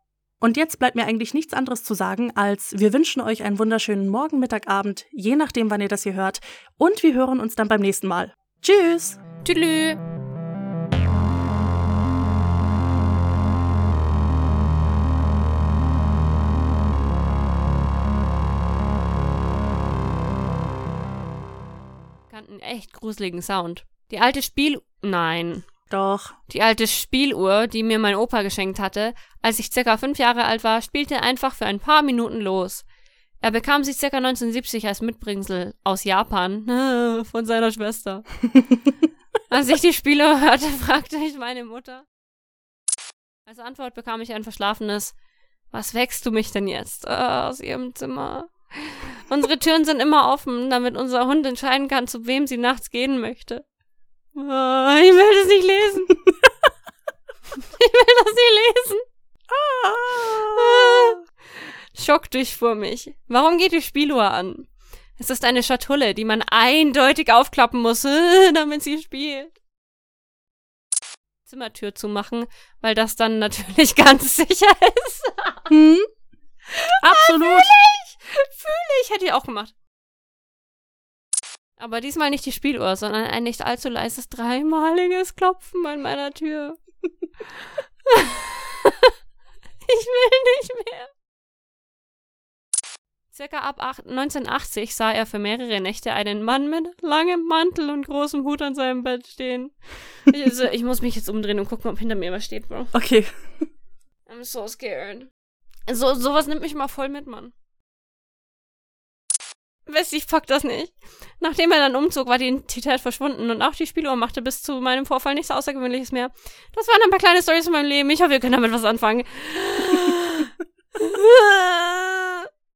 Und jetzt bleibt mir eigentlich nichts anderes zu sagen, als wir wünschen euch einen wunderschönen Morgen, Mittag, Abend, je nachdem, wann ihr das hier hört. Und wir hören uns dann beim nächsten Mal. Tschüss! Tschüss! einen echt gruseligen Sound. Die alte Spiel... Nein. Doch. Die alte Spieluhr, die mir mein Opa geschenkt hatte, als ich circa fünf Jahre alt war, spielte einfach für ein paar Minuten los. Er bekam sie circa 1970 als Mitbringsel aus Japan von seiner Schwester. als ich die Spieluhr hörte, fragte ich meine Mutter. Als Antwort bekam ich ein verschlafenes Was wächst du mich denn jetzt? Oh, aus ihrem Zimmer. Unsere Türen sind immer offen, damit unser Hund entscheiden kann, zu wem sie nachts gehen möchte. Oh, ich will das nicht lesen. ich will das nicht lesen. Ah. Schock durchfuhr mich. Warum geht die Spieluhr an? Es ist eine Schatulle, die man eindeutig aufklappen muss, damit sie spielt. Zimmertür zu machen, weil das dann natürlich ganz sicher ist. hm? Absolut. Ah, Fühle ich. Hätte ich auch gemacht. Aber diesmal nicht die Spieluhr, sondern ein nicht allzu leises dreimaliges Klopfen an meiner Tür. ich will nicht mehr. Circa ab 1980 sah er für mehrere Nächte einen Mann mit langem Mantel und großem Hut an seinem Bett stehen. Ich, also, ich muss mich jetzt umdrehen und gucken, ob hinter mir was steht, Bro. Okay. I'm so scared. So, sowas nimmt mich mal voll mit, Mann. Ich fuck das nicht. Nachdem er dann umzog, war die Identität verschwunden und auch die Spieluhr machte bis zu meinem Vorfall nichts Außergewöhnliches mehr. Das waren ein paar kleine Stories von meinem Leben. Ich hoffe, ihr könnt damit was anfangen.